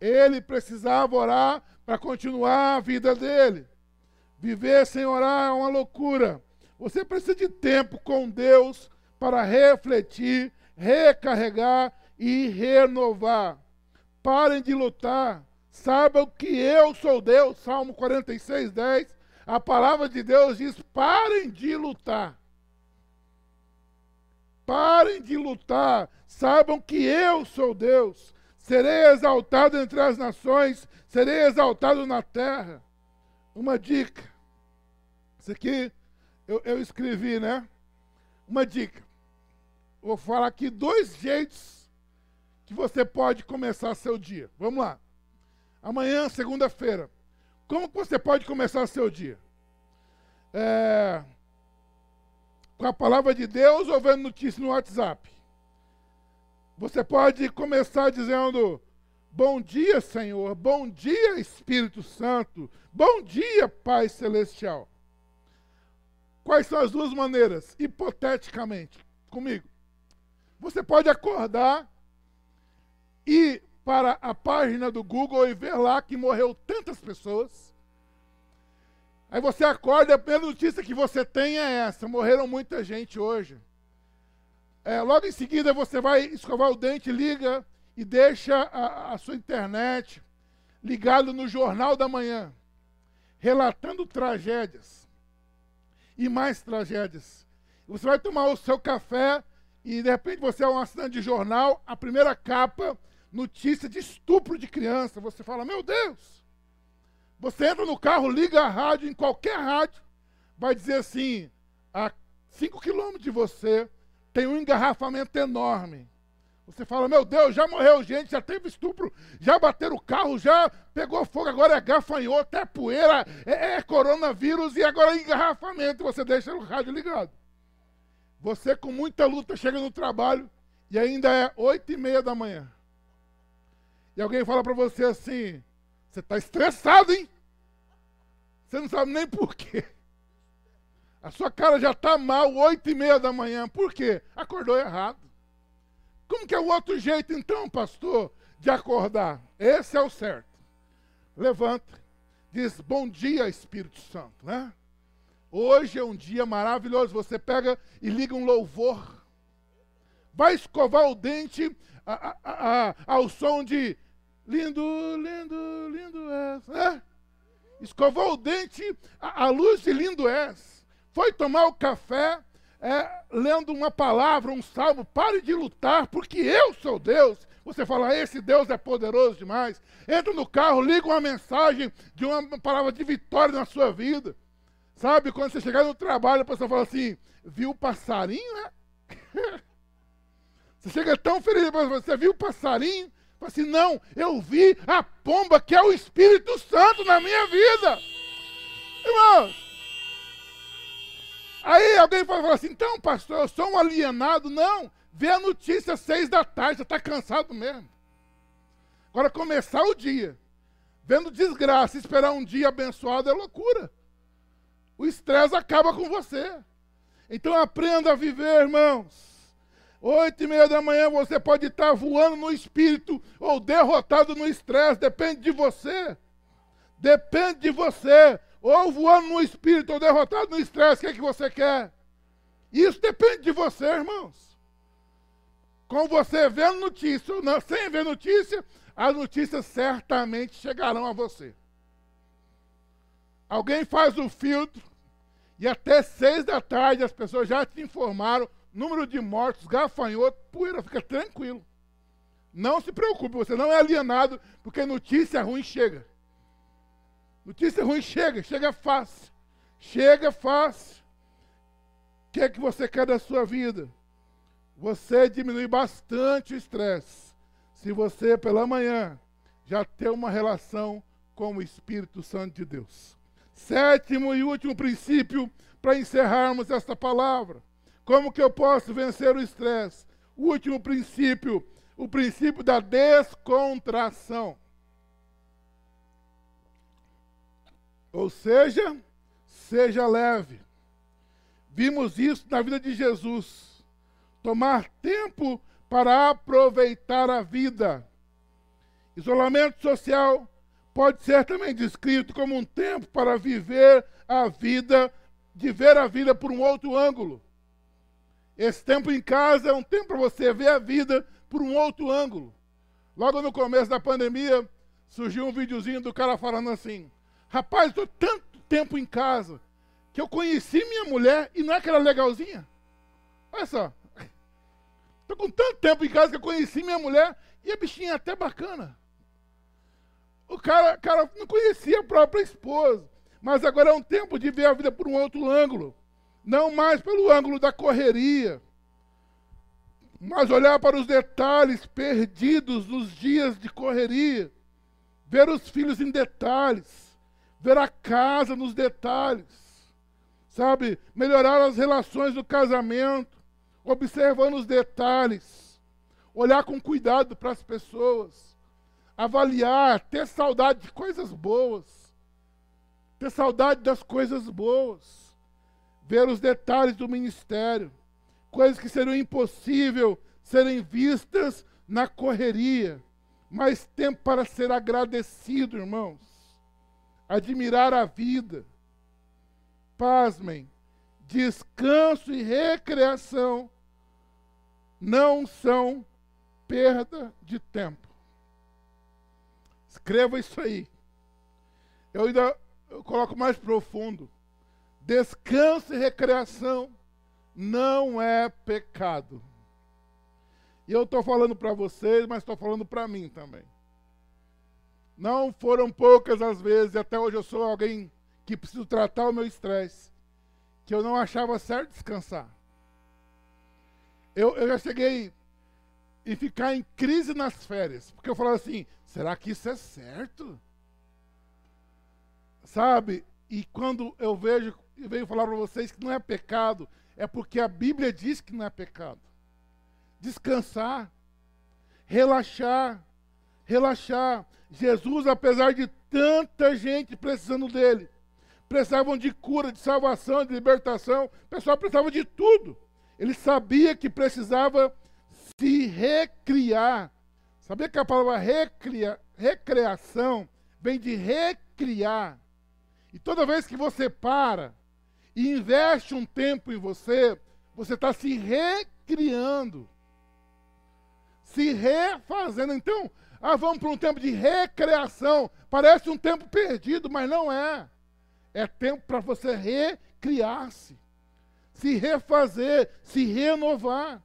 Ele precisava orar para continuar a vida dele. Viver sem orar é uma loucura. Você precisa de tempo com Deus para refletir, recarregar e renovar. Parem de lutar. Saibam que eu sou Deus. Salmo 46, 10. A palavra de Deus diz: parem de lutar. Parem de lutar. Saibam que eu sou Deus. Serei exaltado entre as nações, serei exaltado na terra. Uma dica. Isso aqui eu, eu escrevi, né? Uma dica. Vou falar aqui dois jeitos que você pode começar seu dia. Vamos lá. Amanhã, segunda-feira. Como você pode começar seu dia? É, com a palavra de Deus ou vendo notícia no WhatsApp? Você pode começar dizendo: Bom dia, Senhor. Bom dia, Espírito Santo. Bom dia, Pai Celestial. Quais são as duas maneiras? Hipoteticamente, comigo. Você pode acordar ir para a página do Google e ver lá que morreu tantas pessoas. Aí você acorda e a primeira notícia que você tem é essa: morreram muita gente hoje. É, logo em seguida você vai escovar o dente, liga e deixa a, a sua internet ligado no Jornal da Manhã, relatando tragédias e mais tragédias. Você vai tomar o seu café e de repente você é um assinante de jornal, a primeira capa, notícia de estupro de criança. Você fala, meu Deus! Você entra no carro, liga a rádio, em qualquer rádio, vai dizer assim, a 5 quilômetros de você, tem um engarrafamento enorme. Você fala, meu Deus, já morreu gente, já teve estupro, já bateram o carro, já pegou fogo, agora é gafanhoto, é poeira, é, é coronavírus e agora é engarrafamento. Você deixa o rádio ligado. Você com muita luta chega no trabalho e ainda é oito e meia da manhã. E alguém fala para você assim, você está estressado, hein? Você não sabe nem por quê. A sua cara já está mal, oito e meia da manhã. Por quê? Acordou errado. Como que é o outro jeito, então, pastor, de acordar? Esse é o certo. Levanta, diz bom dia, Espírito Santo, né? Hoje é um dia maravilhoso. Você pega e liga um louvor. Vai escovar o dente a, a, a, ao som de lindo, lindo, lindo és. Né? Escovou o dente à luz de lindo és. Foi tomar o café é, lendo uma palavra, um salmo. Pare de lutar, porque eu sou Deus. Você fala, esse Deus é poderoso demais. Entra no carro, liga uma mensagem de uma palavra de vitória na sua vida. Sabe, quando você chegar no trabalho, a pessoa fala assim, viu o passarinho, né? você chega tão feliz, você viu o passarinho? Fala assim, não, eu vi a pomba que é o Espírito Santo na minha vida. Irmãos, aí alguém fala assim, então pastor, eu sou um alienado. Não, Vê a notícia às seis da tarde, você está cansado mesmo. Agora começar o dia, vendo desgraça, esperar um dia abençoado é loucura. O estresse acaba com você. Então aprenda a viver, irmãos. Oito e meia da manhã você pode estar voando no espírito ou derrotado no estresse, depende de você. Depende de você. Ou voando no espírito ou derrotado no estresse, o que, é que você quer? Isso depende de você, irmãos. Com você vendo notícia ou não, sem ver notícia, as notícias certamente chegarão a você. Alguém faz o filtro e até seis da tarde as pessoas já te informaram número de mortos, gafanhoto, poeira, fica tranquilo. Não se preocupe, você não é alienado, porque notícia ruim chega. Notícia ruim chega, chega fácil. Chega fácil. O que é que você quer da sua vida? você diminui bastante o estresse se você, pela manhã, já tem uma relação com o Espírito Santo de Deus. Sétimo e último princípio para encerrarmos esta palavra. Como que eu posso vencer o estresse? Último princípio, o princípio da descontração. Ou seja, seja leve. Vimos isso na vida de Jesus tomar tempo para aproveitar a vida. Isolamento social pode ser também descrito como um tempo para viver a vida, de ver a vida por um outro ângulo. Esse tempo em casa é um tempo para você ver a vida por um outro ângulo. Logo no começo da pandemia, surgiu um videozinho do cara falando assim: Rapaz, estou tanto tempo em casa que eu conheci minha mulher e não é aquela legalzinha? Olha só, Estou com tanto tempo em casa que eu conheci minha mulher e a bichinha é até bacana. O cara, cara não conhecia a própria esposa, mas agora é um tempo de ver a vida por um outro ângulo. Não mais pelo ângulo da correria, mas olhar para os detalhes perdidos nos dias de correria. Ver os filhos em detalhes, ver a casa nos detalhes, sabe? Melhorar as relações do casamento, observando os detalhes, olhar com cuidado para as pessoas, avaliar, ter saudade de coisas boas, ter saudade das coisas boas, ver os detalhes do ministério, coisas que seriam impossível serem vistas na correria, mas tempo para ser agradecido, irmãos, admirar a vida. Pasmem, descanso e recreação não são perda de tempo. Escreva isso aí. Eu ainda eu coloco mais profundo. Descanso e recreação não é pecado. E eu estou falando para vocês, mas estou falando para mim também. Não foram poucas as vezes, até hoje eu sou alguém que preciso tratar o meu estresse, que eu não achava certo descansar. Eu, eu já cheguei e ficar em crise nas férias, porque eu falava assim: será que isso é certo? Sabe? E quando eu vejo e venho falar para vocês que não é pecado, é porque a Bíblia diz que não é pecado. Descansar, relaxar, relaxar. Jesus, apesar de tanta gente precisando dele, precisavam de cura, de salvação, de libertação, o pessoal precisava de tudo. Ele sabia que precisava se recriar. Sabia que a palavra recria, recreação vem de recriar. E toda vez que você para e investe um tempo em você, você está se recriando, se refazendo. Então, ah, vamos para um tempo de recreação. Parece um tempo perdido, mas não é. É tempo para você recriar-se, se refazer, se renovar.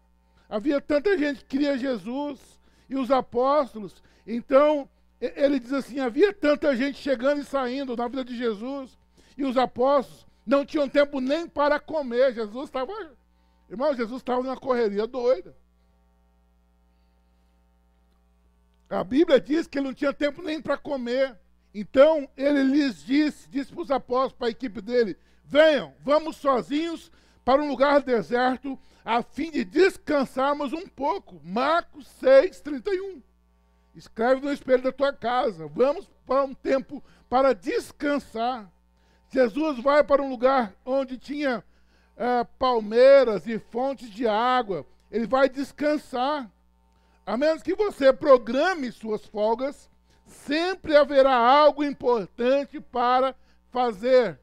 Havia tanta gente que queria Jesus e os apóstolos. Então, ele diz assim: havia tanta gente chegando e saindo na vida de Jesus e os apóstolos não tinham tempo nem para comer. Jesus estava, irmão, Jesus estava numa correria doida. A Bíblia diz que ele não tinha tempo nem para comer. Então ele lhes disse, disse para os apóstolos, para a equipe dele: venham, vamos sozinhos para um lugar deserto, a fim de descansarmos um pouco. Marcos 6, 31. Escreve no espelho da tua casa. Vamos para um tempo para descansar. Jesus vai para um lugar onde tinha é, palmeiras e fontes de água. Ele vai descansar. A menos que você programe suas folgas, sempre haverá algo importante para fazer.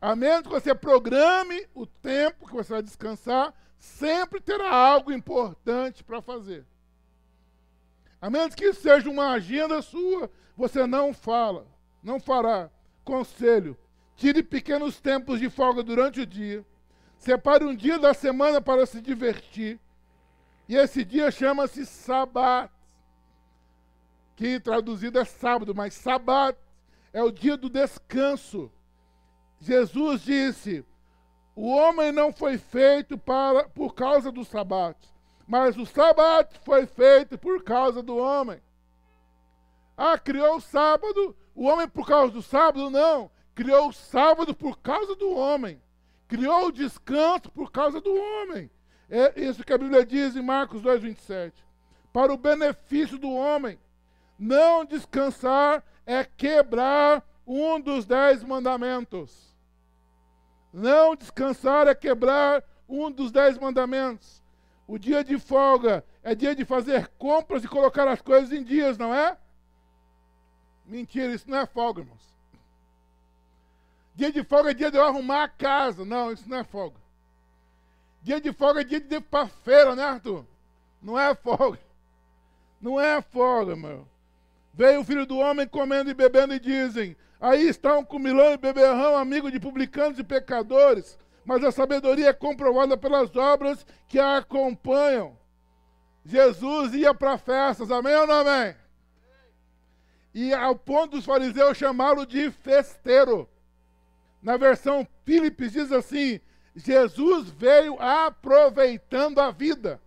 A menos que você programe o tempo que você vai descansar, sempre terá algo importante para fazer. A menos que seja uma agenda sua, você não fala, não fará. Conselho: tire pequenos tempos de folga durante o dia. Separe um dia da semana para se divertir. E esse dia chama-se Sabat que traduzido é sábado, mas sábado é o dia do descanso. Jesus disse: o homem não foi feito para, por causa do sábado, mas o sábado foi feito por causa do homem. Ah, criou o sábado, o homem por causa do sábado? Não. Criou o sábado por causa do homem. Criou o descanso por causa do homem. É isso que a Bíblia diz em Marcos 2,27. Para o benefício do homem. Não descansar é quebrar um dos dez mandamentos. Não descansar é quebrar um dos dez mandamentos. O dia de folga é dia de fazer compras e colocar as coisas em dias, não é? Mentira, isso não é folga, irmãos. Dia de folga é dia de eu arrumar a casa. Não, isso não é folga. Dia de folga é dia de ir para feira, né, Arthur? Não é folga. Não é folga, meu. Veio o filho do homem comendo e bebendo e dizem: Aí está um comilão e beberrão, amigo de publicanos e pecadores, mas a sabedoria é comprovada pelas obras que a acompanham. Jesus ia para festas, amém ou não amém? E ao ponto dos fariseus chamá-lo de festeiro. Na versão Philips diz assim: Jesus veio aproveitando a vida.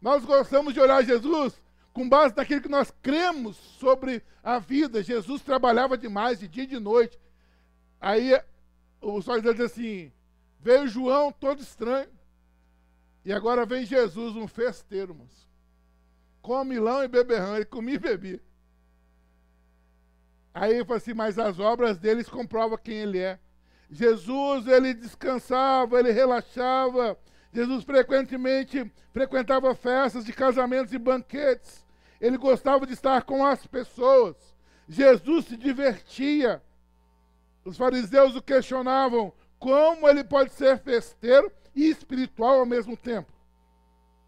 Nós gostamos de olhar Jesus com base naquilo que nós cremos sobre a vida. Jesus trabalhava demais, de dia e de noite. Aí os fariseus dizem assim: veio João todo estranho, e agora vem Jesus, um festeiro, moço. Comilão e beberrão, ele comia e bebia. Aí ele fala assim: mas as obras deles comprovam quem ele é. Jesus, ele descansava, ele relaxava. Jesus frequentemente frequentava festas de casamentos e banquetes. Ele gostava de estar com as pessoas. Jesus se divertia. Os fariseus o questionavam como ele pode ser festeiro e espiritual ao mesmo tempo.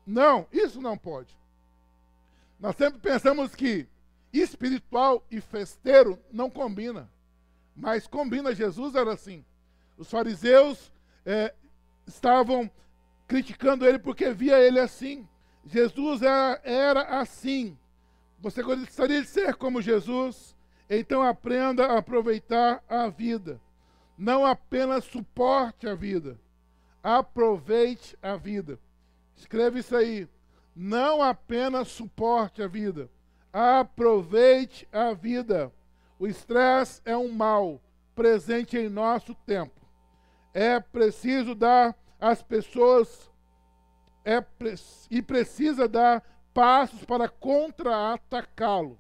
Não, isso não pode. Nós sempre pensamos que espiritual e festeiro não combina. Mas combina, Jesus era assim. Os fariseus é, estavam criticando ele porque via ele assim. Jesus era, era assim. Você gostaria de ser como Jesus? Então aprenda a aproveitar a vida. Não apenas suporte a vida. Aproveite a vida. Escreve isso aí. Não apenas suporte a vida. Aproveite a vida. O estresse é um mal presente em nosso tempo. É preciso dar às pessoas é, e precisa dar passos para contra-atacá-lo.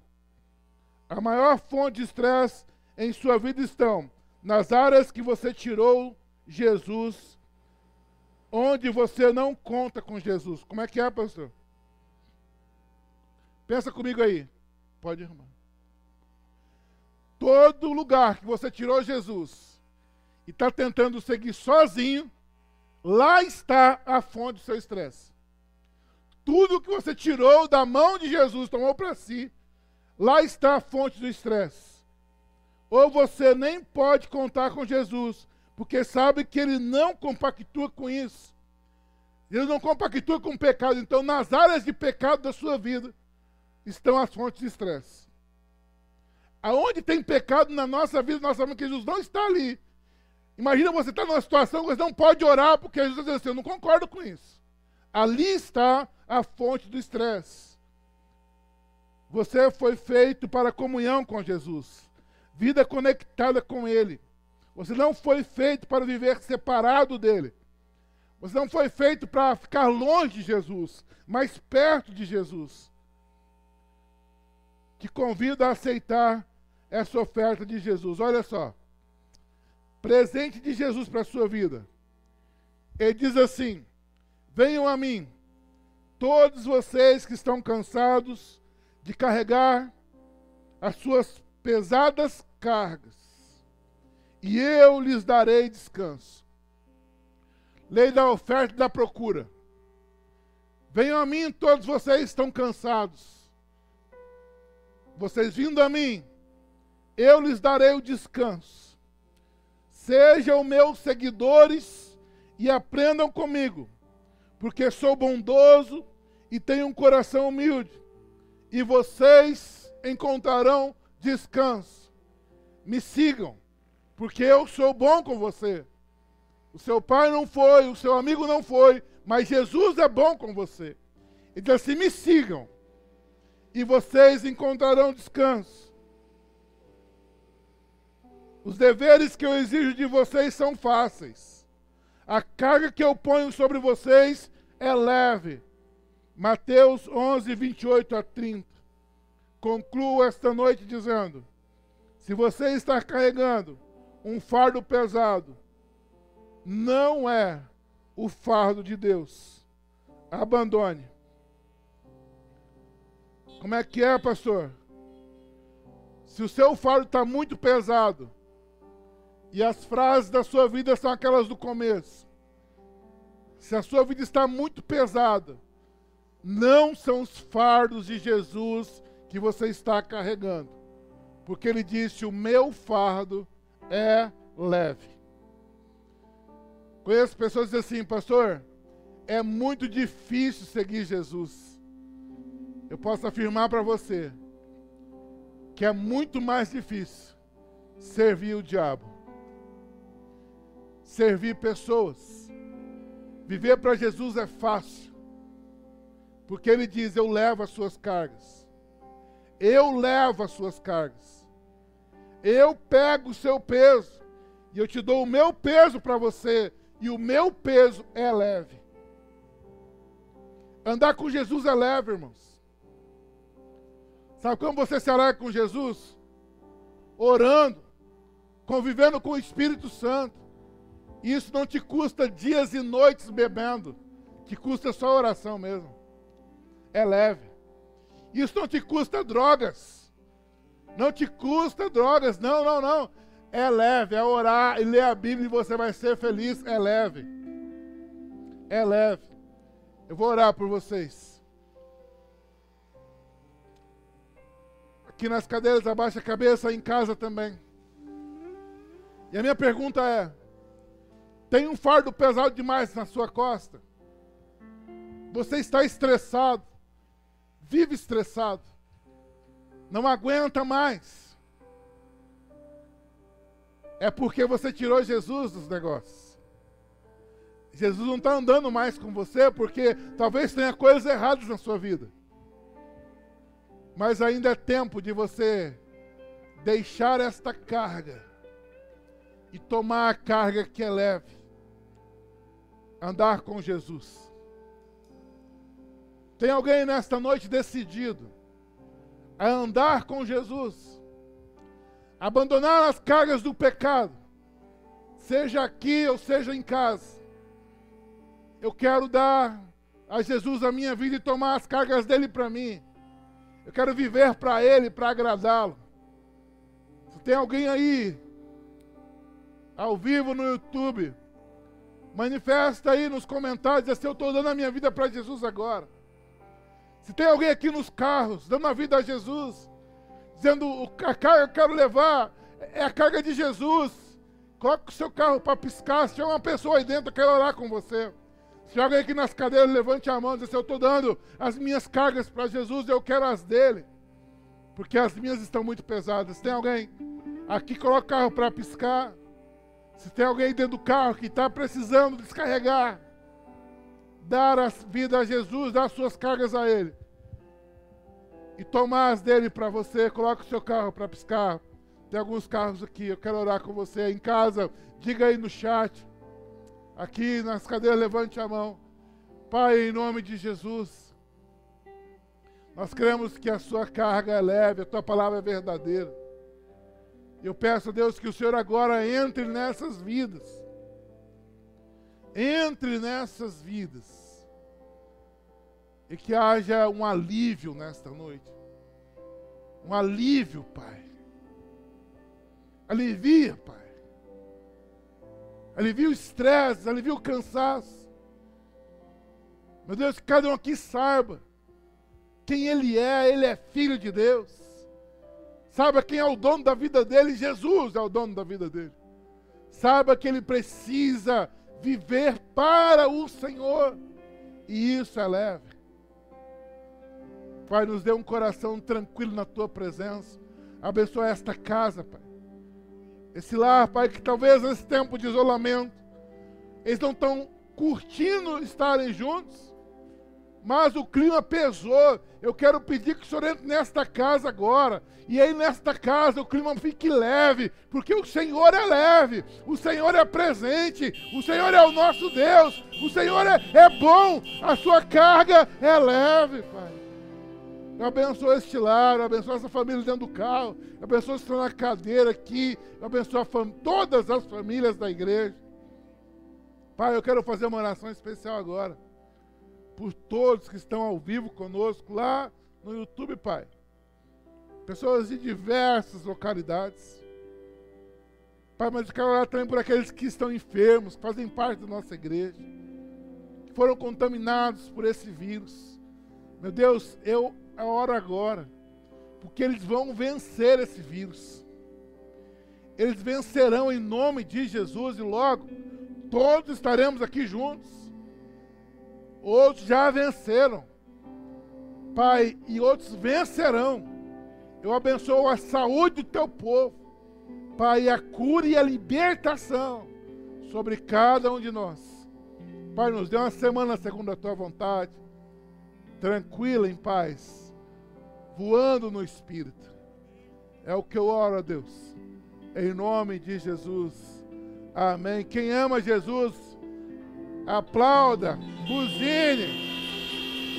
A maior fonte de estresse em sua vida estão nas áreas que você tirou Jesus, onde você não conta com Jesus. Como é que é, pastor? Pensa comigo aí. Pode irmão. Todo lugar que você tirou Jesus e está tentando seguir sozinho, lá está a fonte do seu estresse. Tudo que você tirou da mão de Jesus, tomou para si, lá está a fonte do estresse. Ou você nem pode contar com Jesus, porque sabe que ele não compactua com isso. Ele não compactua com o pecado. Então, nas áreas de pecado da sua vida, estão as fontes de estresse. Aonde tem pecado na nossa vida, nós sabemos que Jesus não está ali. Imagina você estar numa situação que você não pode orar, porque Jesus diz assim, eu não concordo com isso. Ali está a fonte do estresse. Você foi feito para comunhão com Jesus, vida conectada com Ele. Você não foi feito para viver separado dele. Você não foi feito para ficar longe de Jesus, mas perto de Jesus. Te convido a aceitar essa oferta de Jesus. Olha só. Presente de Jesus para a sua vida. Ele diz assim: Venham a mim, todos vocês que estão cansados de carregar as suas pesadas cargas, e eu lhes darei descanso. Lei da oferta e da procura. Venham a mim, todos vocês estão cansados. Vocês vindo a mim, eu lhes darei o descanso. Sejam meus seguidores e aprendam comigo, porque sou bondoso e tenho um coração humilde, e vocês encontrarão descanso. Me sigam, porque eu sou bom com você. O seu pai não foi, o seu amigo não foi, mas Jesus é bom com você. Ele diz assim: me sigam, e vocês encontrarão descanso. Os deveres que eu exijo de vocês são fáceis. A carga que eu ponho sobre vocês é leve. Mateus 11, 28 a 30. Concluo esta noite dizendo: se você está carregando um fardo pesado, não é o fardo de Deus. Abandone. Como é que é, pastor? Se o seu fardo está muito pesado, e as frases da sua vida são aquelas do começo, se a sua vida está muito pesada, não são os fardos de Jesus que você está carregando, porque ele disse: O meu fardo é leve. Conheço pessoas que dizem assim, pastor, é muito difícil seguir Jesus. Eu posso afirmar para você que é muito mais difícil servir o diabo, servir pessoas. Viver para Jesus é fácil, porque Ele diz: Eu levo as suas cargas, eu levo as suas cargas, eu pego o seu peso, e eu te dou o meu peso para você e o meu peso é leve. Andar com Jesus é leve, irmãos. Sabe como você se alegra com Jesus? Orando, convivendo com o Espírito Santo. Isso não te custa dias e noites bebendo, te custa só oração mesmo. É leve. Isso não te custa drogas. Não te custa drogas, não, não, não. É leve, é orar e ler a Bíblia e você vai ser feliz. É leve. É leve. Eu vou orar por vocês. Aqui nas cadeiras, abaixa a cabeça, em casa também. E a minha pergunta é: tem um fardo pesado demais na sua costa? Você está estressado, vive estressado, não aguenta mais é porque você tirou Jesus dos negócios. Jesus não está andando mais com você porque talvez tenha coisas erradas na sua vida. Mas ainda é tempo de você deixar esta carga e tomar a carga que é leve. Andar com Jesus. Tem alguém nesta noite decidido a andar com Jesus? abandonar as cargas do pecado, seja aqui ou seja em casa. Eu quero dar a Jesus a minha vida e tomar as cargas dele para mim. Eu quero viver para ele, para agradá-lo. Se tem alguém aí, ao vivo no YouTube, manifesta aí nos comentários, diz assim, eu estou dando a minha vida para Jesus agora. Se tem alguém aqui nos carros, dando a vida a Jesus, dizendo, a carga que eu quero levar é a carga de Jesus. Coloque o seu carro para piscar, se tiver uma pessoa aí dentro, eu quero orar com você. Se alguém aqui nas cadeiras, levante a mão diz assim, eu estou dando as minhas cargas para Jesus, eu quero as dele. Porque as minhas estão muito pesadas. Tem alguém aqui, coloca o carro para piscar. Se tem alguém dentro do carro que está precisando descarregar, dar a vida a Jesus, dar as suas cargas a Ele. E tomar as dele para você, coloque o seu carro para piscar. Tem alguns carros aqui, eu quero orar com você em casa. Diga aí no chat. Aqui nas cadeiras, levante a mão. Pai, em nome de Jesus. Nós cremos que a sua carga é leve, a tua palavra é verdadeira. Eu peço a Deus que o Senhor agora entre nessas vidas. Entre nessas vidas. E que haja um alívio nesta noite. Um alívio, Pai. Alivia, Pai. Alivia o estresse, alivia o cansaço. Meu Deus, que cada um aqui saiba quem Ele é, Ele é filho de Deus. Saiba quem é o dono da vida dele, Jesus é o dono da vida dele. Saiba que ele precisa viver para o Senhor. E isso é leve. Pai, nos dê um coração tranquilo na tua presença. Abençoa esta casa, Pai. Esse lar, Pai, que talvez nesse tempo de isolamento, eles não estão curtindo estarem juntos, mas o clima pesou. Eu quero pedir que o Senhor entre nesta casa agora. E aí, nesta casa, o clima fique leve, porque o Senhor é leve, o Senhor é presente, o Senhor é o nosso Deus, o Senhor é, é bom, a sua carga é leve, Pai. Eu abençoo este lar, eu abençoo essa família dentro do carro, eu abençoo que estão na cadeira aqui, eu abençoo todas as famílias da igreja. Pai, eu quero fazer uma oração especial agora por todos que estão ao vivo conosco lá no YouTube, Pai. Pessoas de diversas localidades. Pai, mas eu quero orar também por aqueles que estão enfermos, que fazem parte da nossa igreja, que foram contaminados por esse vírus. Meu Deus, eu oro agora, porque eles vão vencer esse vírus. Eles vencerão em nome de Jesus e logo todos estaremos aqui juntos outros já venceram. Pai, e outros vencerão. Eu abençoo a saúde do teu povo. Pai, a cura e a libertação sobre cada um de nós. Pai, nos dê uma semana segundo a tua vontade, tranquila, em paz, voando no Espírito. É o que eu oro a Deus. Em nome de Jesus. Amém. Quem ama Jesus, aplauda, buzine.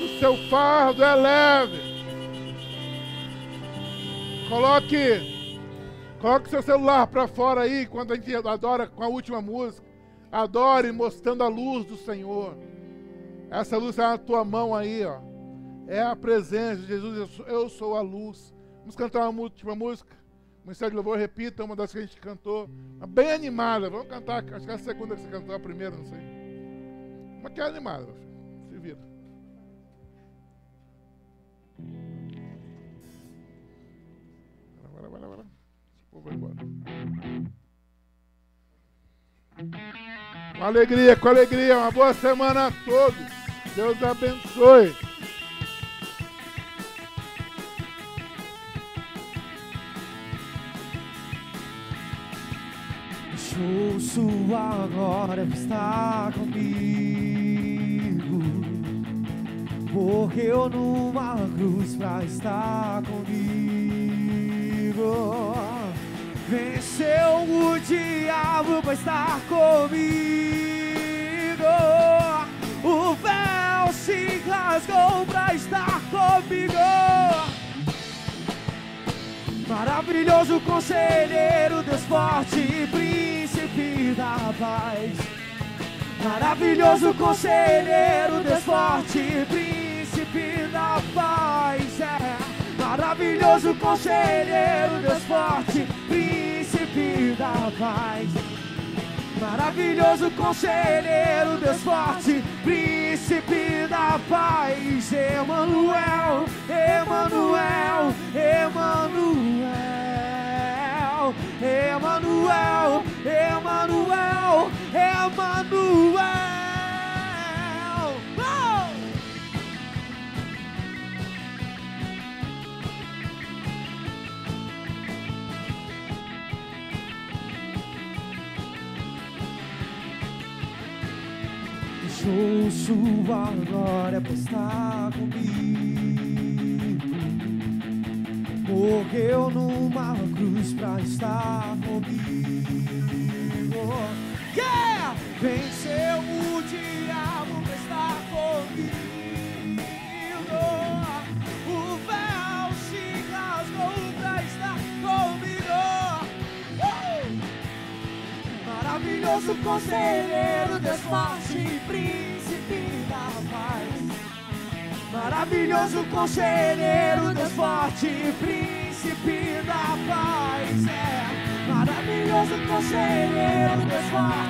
O seu fardo é leve. Coloque, coloque seu celular para fora aí quando a gente adora com a última música. Adore mostrando a luz do Senhor. Essa luz está na tua mão aí, ó. É a presença de Jesus. Eu sou, eu sou a luz. Vamos cantar uma última música. O Ministério de Louvor, repita, uma das que a gente cantou. Bem animada. Vamos cantar, acho que é a segunda que você cantou, a primeira, não sei. Mas que é animada, se vira. Bora, bora, bora. Esse povo vai embora. Com alegria, com alegria. Uma boa semana a todos. Deus abençoe. Sua glória está comigo. Morreu numa cruz pra estar comigo. Venceu o diabo pra estar comigo. O véu se rasgou pra estar comigo. Maravilhoso conselheiro, Deus forte e príncipe da paz. Maravilhoso conselheiro, Deus forte príncipe da paz. É. Maravilhoso conselheiro, Deus forte, príncipe da paz. Maravilhoso conselheiro, Deus forte, príncipe da paz, Emanuel, Emanuel, Emanuel, Emanuel, Emanuel, Emanuel. deixou sua glória pra estar comigo. Morreu numa cruz pra estar comigo. Yeah! Venceu o diabo pra estar comigo. O véu se rasgou pra estar comigo. Uh! Maravilhoso conselheiro, Deus forte, príncipe da paz. Maravilhoso conselheiro, Deus forte, príncipe da paz. É. Maravilhoso conselheiro, Deus forte.